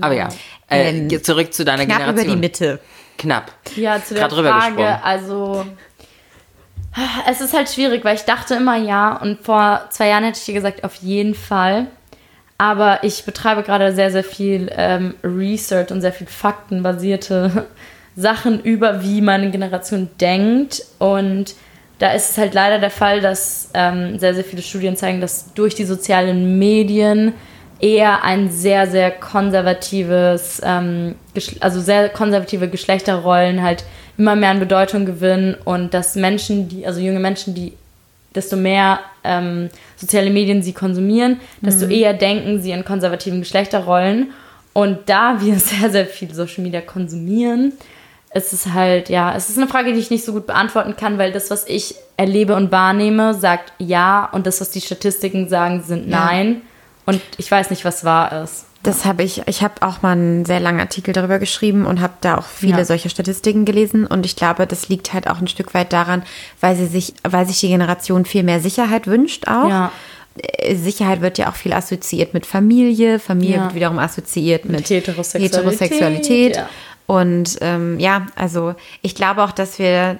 Aber ja, äh, Ähm, zurück zu deiner Knapp Generation. über die Mitte. Knapp. Ja, zu der Grad. Frage, also es ist halt schwierig, weil ich dachte immer ja und vor zwei Jahren hätte ich dir gesagt, auf jeden Fall. Aber ich betreibe gerade sehr, sehr viel ähm, Research und sehr viel faktenbasierte Sachen über, wie meine Generation denkt. Und da ist es halt leider der Fall, dass ähm, sehr, sehr viele Studien zeigen, dass durch die sozialen Medien eher ein sehr, sehr konservatives, ähm, also sehr konservative Geschlechterrollen halt immer mehr an Bedeutung gewinnen und dass Menschen, die, also junge Menschen, die desto mehr ähm, soziale Medien sie konsumieren, desto eher denken sie in konservativen Geschlechterrollen. Und da wir sehr, sehr viel Social Media konsumieren, ist es halt, ja, es ist eine Frage, die ich nicht so gut beantworten kann, weil das, was ich erlebe und wahrnehme, sagt ja und das, was die Statistiken sagen, sind nein. Und ich weiß nicht, was wahr ist. Das habe ich, ich habe auch mal einen sehr langen Artikel darüber geschrieben und habe da auch viele Ja. solche Statistiken gelesen. Und ich glaube, das liegt halt auch ein Stück weit daran, weil sie sich, weil sich die Generation viel mehr Sicherheit wünscht auch. Ja. Äh, Sicherheit wird ja auch viel assoziiert mit Familie. Familie Ja. wird wiederum assoziiert mit, Heterosexualität, Heterosexualität. ja. Und ähm, ja, also ich glaube auch, dass wir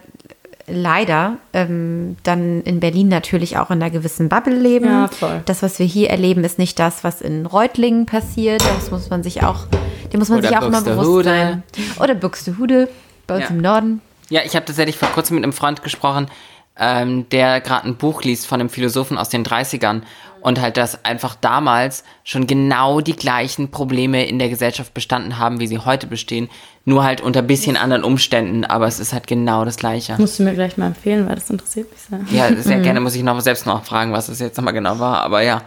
leider ähm, dann in Berlin natürlich auch in einer gewissen Bubble leben. Ja, voll. Das, was wir hier erleben, ist nicht das, was in Reutlingen passiert. Das muss man sich auch, dem muss man Oder sich auch immer bewusst sein. Oder Buxtehude bei uns Ja. im Norden. Ja, ich habe tatsächlich vor kurzem mit einem Freund gesprochen, ähm, der gerade ein Buch liest von einem Philosophen aus den 30ern und halt, dass einfach damals schon genau die gleichen Probleme in der Gesellschaft bestanden haben, wie sie heute bestehen, nur halt unter bisschen anderen Umständen, aber es ist halt genau das Gleiche. Musst du mir gleich mal empfehlen, weil das interessiert mich sehr. Ja, sehr gerne muss ich noch selbst noch fragen, was es jetzt nochmal genau war, aber ja.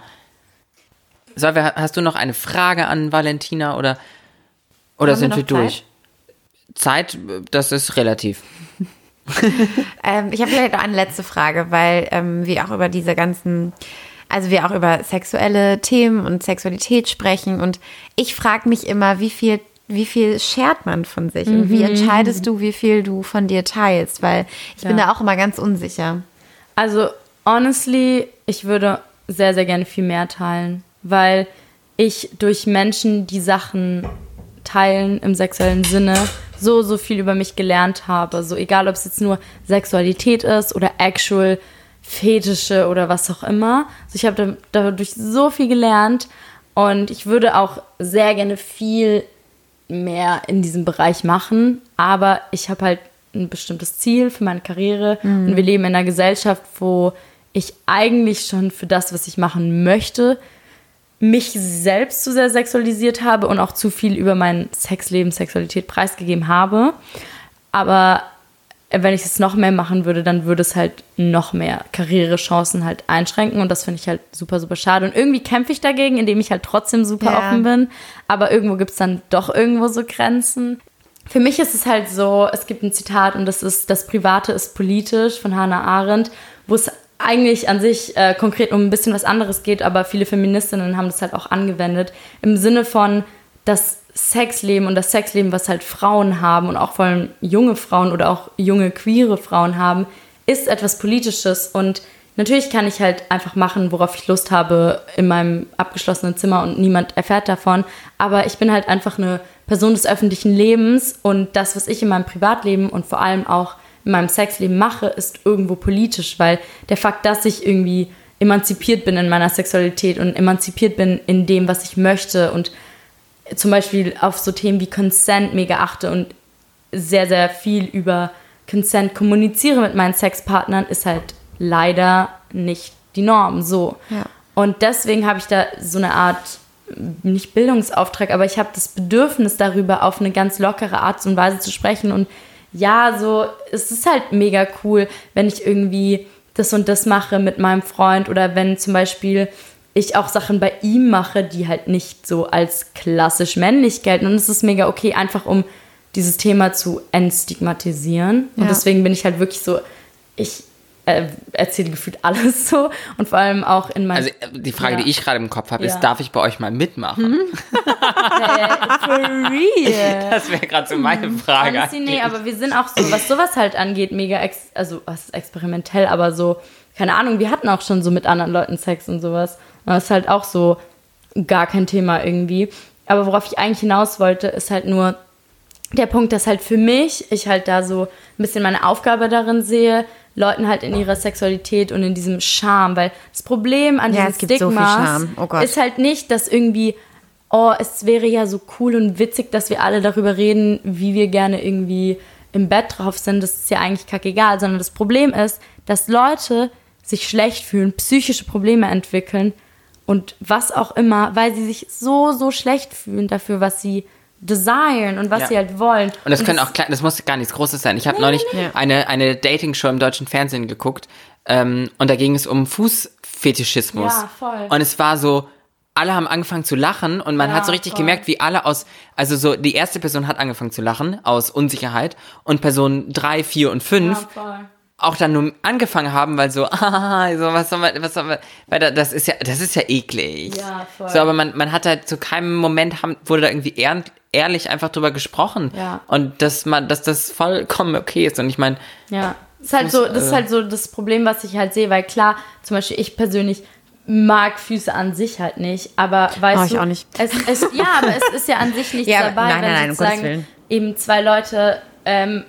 So, wer- hast du noch eine Frage an Valentina oder, oder Haben wir sind noch wir durch? Zeit, das ist relativ. Ähm, ich habe vielleicht noch eine letzte Frage, weil ähm, wir auch über diese ganzen, also wir auch über sexuelle Themen und Sexualität sprechen. Und ich frage mich immer, wie viel, wie viel schert man von sich und Mhm. wie entscheidest du, wie viel du von dir teilst? Weil ich bin Ja. da auch immer ganz unsicher. Also, honestly, ich würde sehr, sehr gerne viel mehr teilen, weil ich durch Menschen, die Sachen teilen im sexuellen Sinne, so, so viel über mich gelernt habe. So egal, ob es jetzt nur Sexualität ist oder actual Fetische oder was auch immer. Also ich habe da- dadurch so viel gelernt und ich würde auch sehr gerne viel mehr in diesem Bereich machen, aber ich habe halt ein bestimmtes Ziel für meine Karriere. Und wir leben in einer Gesellschaft, wo ich eigentlich schon für das, was ich machen möchte, mich selbst zu sehr sexualisiert habe und auch zu viel über mein Sexleben, Sexualität preisgegeben habe. Aber wenn ich es noch mehr machen würde, dann würde es halt noch mehr Karrierechancen halt einschränken und das finde ich halt super, super schade. Und irgendwie kämpfe ich dagegen, indem ich halt trotzdem super Ja. offen bin, aber irgendwo gibt es dann doch irgendwo so Grenzen. Für mich ist es halt so, es gibt ein Zitat und das ist, das Private ist politisch von Hannah Arendt, wo es eigentlich an sich äh, konkret um ein bisschen was anderes geht, aber viele Feministinnen haben das halt auch angewendet. Im Sinne von das Sexleben und das Sexleben, was halt Frauen haben und auch vor allem junge Frauen oder auch junge queere Frauen haben, ist etwas Politisches. Und natürlich kann ich halt einfach machen, worauf ich Lust habe in meinem abgeschlossenen Zimmer und niemand erfährt davon, aber ich bin halt einfach eine Person des öffentlichen Lebens und das, was ich in meinem Privatleben und vor allem auch in meinem Sexleben mache, ist irgendwo politisch, weil der Fakt, dass ich irgendwie emanzipiert bin in meiner Sexualität und emanzipiert bin in dem, was ich möchte und zum Beispiel auf so Themen wie Consent mega achte und sehr, sehr viel über Consent kommuniziere mit meinen Sexpartnern, ist halt leider nicht die Norm so. Ja. Und deswegen habe ich da so eine Art, nicht Bildungsauftrag, aber ich habe das Bedürfnis darüber, auf eine ganz lockere Art und Weise zu sprechen. Und ja, so, es ist halt mega cool, wenn ich irgendwie das und das mache mit meinem Freund oder wenn zum Beispiel ich auch Sachen bei ihm mache, die halt nicht so als klassisch männlich gelten. Und es ist mega okay, einfach um dieses Thema zu entstigmatisieren. Und Ja. deswegen bin ich halt wirklich so, ich äh, erzähle gefühlt alles so und vor allem auch in meinem. Also äh, die Frage, Ja. die ich gerade im Kopf habe, Ja. ist, darf ich bei euch mal mitmachen? For real. Das wäre gerade so meine Frage. Honestly, nee, aber wir sind auch so, was sowas halt angeht, mega, ex also was ist experimentell, aber so, keine Ahnung, wir hatten auch schon so mit anderen Leuten Sex und sowas. Das ist halt auch so gar kein Thema irgendwie. Aber worauf ich eigentlich hinaus wollte, ist halt nur der Punkt, dass halt für mich, ich halt da so ein bisschen meine Aufgabe darin sehe, Leuten halt in ihrer Sexualität und in diesem Charme, weil das Problem an Ja, so viel Stigmas Scham. Oh ist halt nicht, dass irgendwie, oh, es wäre ja so cool und witzig, dass wir alle darüber reden, wie wir gerne irgendwie im Bett drauf sind. Das ist ja eigentlich kackegal, sondern das Problem ist, dass Leute sich schlecht fühlen, psychische Probleme entwickeln und was auch immer, weil sie sich so, so schlecht fühlen dafür, was sie desire und was Ja. sie halt wollen. Und das können auch klein, das muss gar nichts Großes sein. Ich habe neulich nee. eine, eine Dating-Show im deutschen Fernsehen geguckt ähm, und da ging es um Fußfetischismus. Ja, voll. Und es war so, alle haben angefangen zu lachen und man Ja, hat so richtig voll. gemerkt, wie alle aus, also so die erste Person hat angefangen zu lachen aus Unsicherheit und Person drei, vier und fünf Ja, voll. Auch dann nur angefangen haben, weil so, ah, so was soll man, was soll man, weil da, das ist ja, das ist ja eklig. Ja, voll. So, aber man, man hat halt zu keinem Moment haben, wurde da irgendwie ehr, ehrlich einfach drüber gesprochen. Ja. Und dass man, dass das vollkommen okay ist. Und ich meine, Ja, das ist halt so, das ist äh, halt so das Problem, was ich halt sehe, weil klar, zum Beispiel ich persönlich mag Füße an sich halt nicht, aber weißt Oh, ich du, auch nicht. Es, es, ja, aber es ist ja an sich nichts Ja, dabei, nein, wenn nein, nein, um sozusagen Willen. eben zwei Leute ähm,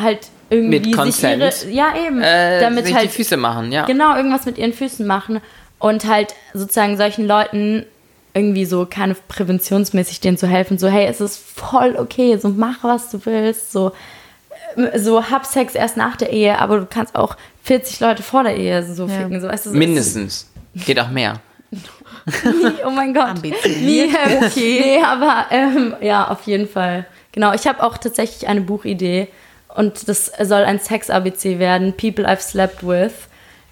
halt irgendwie Mit sich Consent, ihre, ja eben, äh, damit sich halt die Füße machen, ja. genau irgendwas mit ihren Füßen machen und halt sozusagen solchen Leuten irgendwie so keine präventionsmäßig denen zu helfen, so hey, es ist voll okay, so mach was du willst, so äh, so hab Sex erst nach der Ehe, aber du kannst auch 40 Leute vor der Ehe so Ja. ficken, so weißt du, so Mindestens. Geht auch mehr. Oh mein Gott. Ambitioniert. Nee, ähm, nee aber ähm, ja, auf jeden Fall. Genau, ich habe auch tatsächlich eine Buchidee und das soll ein Sex-ABC werden, People I've Slept With.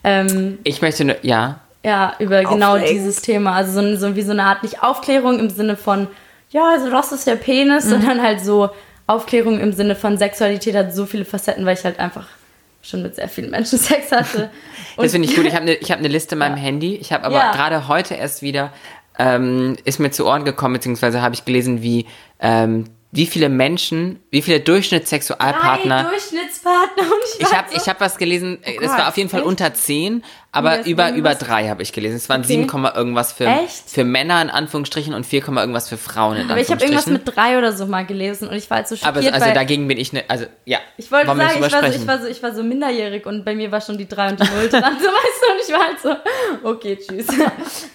Ähm, Ich möchte nur, ja. ja, über genau Aufregend. dieses Thema. Also so, so wie so eine Art, nicht Aufklärung im Sinne von, ja, also das ist der Penis, Mhm. sondern halt so Aufklärung im Sinne von Sexualität hat so viele Facetten, weil ich halt einfach schon mit sehr vielen Menschen Sex hatte. Das finde ich gut. Ich habe eine hab ne Liste in meinem Handy. Ich habe aber Ja. gerade heute erst wieder, ähm, ist mir zu Ohren gekommen, beziehungsweise habe ich gelesen, wie, ähm, wie viele Menschen, wie viele Durchschnittssexualpartner. Drei Durchschnittspartner und ich, Ich habe so, ich hab was gelesen, äh, es war auf jeden Fall echt? unter 10, Nee, aber über, über drei habe ich gelesen. Es waren Okay. 7, Komma irgendwas für, Echt? für Männer in Anführungsstrichen und 4, Komma irgendwas für Frauen in Aber ich habe irgendwas Anführungsstrichen. mit drei oder so mal gelesen und ich war halt so aber schockiert, also weil dagegen bin ich ne, also ja. ich wollte sagen, ich war, so, ich, war so, ich war so minderjährig und bei mir war schon die drei und die null dran, so weißt du, und ich war halt so, okay, tschüss.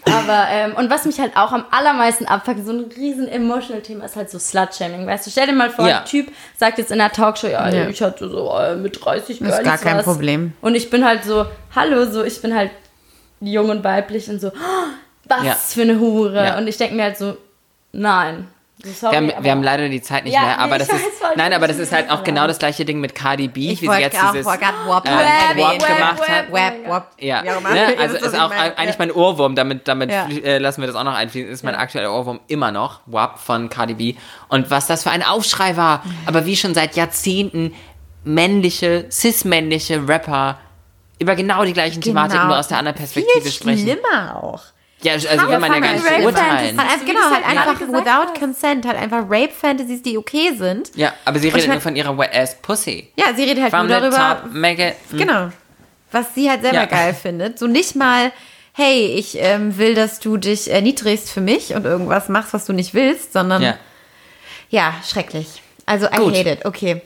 Aber, ähm, und was mich halt auch am allermeisten abfuckt, so ein riesen emotional Thema ist halt so Slut-Shaming, weißt du, stell dir mal vor, Ja. ein Typ sagt jetzt in der Talkshow, ja, Ja. ich hatte so äh, mit 30 Das ist gar gar nichts kein was. Problem. Und ich bin halt so, hallo, so, ich bin halt jung und weiblich und so, oh, was Ja. für eine Hure. Ja. Und ich denke mir halt so, nein. So, sorry, Wir haben, aber- wir haben leider die Zeit nicht Ja, mehr, aber nee, das ist, weiß, ich nein, aber das ist halt auch genau das gleiche Ding mit Cardi B, Ich wie sie jetzt auch dieses, WAP äh, erwähnen. WAP gemacht hat. Wap, wap. Ja, immer. ne? Also ist auch meine. eigentlich mein Ohrwurm, damit, damit Ja. äh, lassen wir das auch noch einfließen, ist mein aktueller Ohrwurm immer noch, WAP von Cardi B. Und was das für ein Aufschrei war, aber wie schon seit Jahrzehnten männliche, cis-männliche Rapper über genau die gleichen Thematiken, nur aus der anderen Perspektive Viel sprechen. schlimmer auch. Ja, also will man ja gar nicht beurteilen. Wie genau, halt einfach without consent, halt einfach Rape-Fantasies, die okay sind. Ja, aber sie redet nur von ihrer Wet-Ass Pussy. Ja, sie redet halt From nur darüber, top, it, genau, was sie halt selber Ja. geil findet. So nicht mal, hey, ich ähm, will, dass du dich erniedrigst für mich und irgendwas machst, was du nicht willst, sondern Ja. ja, schrecklich. Also I Gut. hate it. Okay,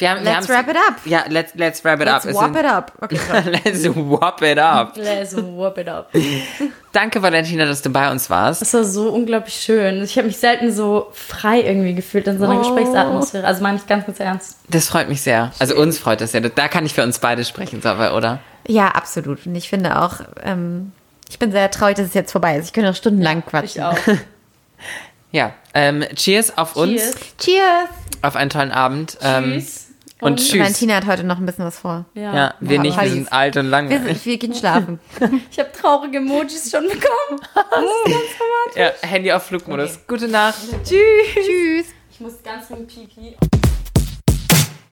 Wir haben, wir Let's haben's- wrap it up. Ja, let's, let's wrap it let's up. Sind- it up. Okay, let's whop it up. Let's whoop it up. Danke, Valentina, dass du bei uns warst. Das war so unglaublich schön. Ich habe mich selten so frei irgendwie gefühlt in so einer Oh. Gesprächsatmosphäre. Also meine ich ganz, ganz ernst. Das freut mich sehr. Also uns freut das sehr. Da kann ich für uns beide sprechen, oder? ja, absolut. Und ich finde auch, ähm, ich bin sehr traurig, dass es jetzt vorbei ist. Ich könnte noch stundenlang quatschen. Ich auch. Ja. Ähm, cheers auf uns, Cheers. Cheers! auf einen tollen Abend. Ähm, Tschüss. und tschüss. Valentina hat heute noch ein bisschen was vor. Ja. Ja, wir Ja, nicht, wir sind alt und Wir, langweilig. sind, wir gehen schlafen. Ich habe traurige Emojis schon bekommen. Ja, Handy auf Flugmodus. Gute Nacht. Tschüss! Tschüss! Ich muss ganz dringend pipi.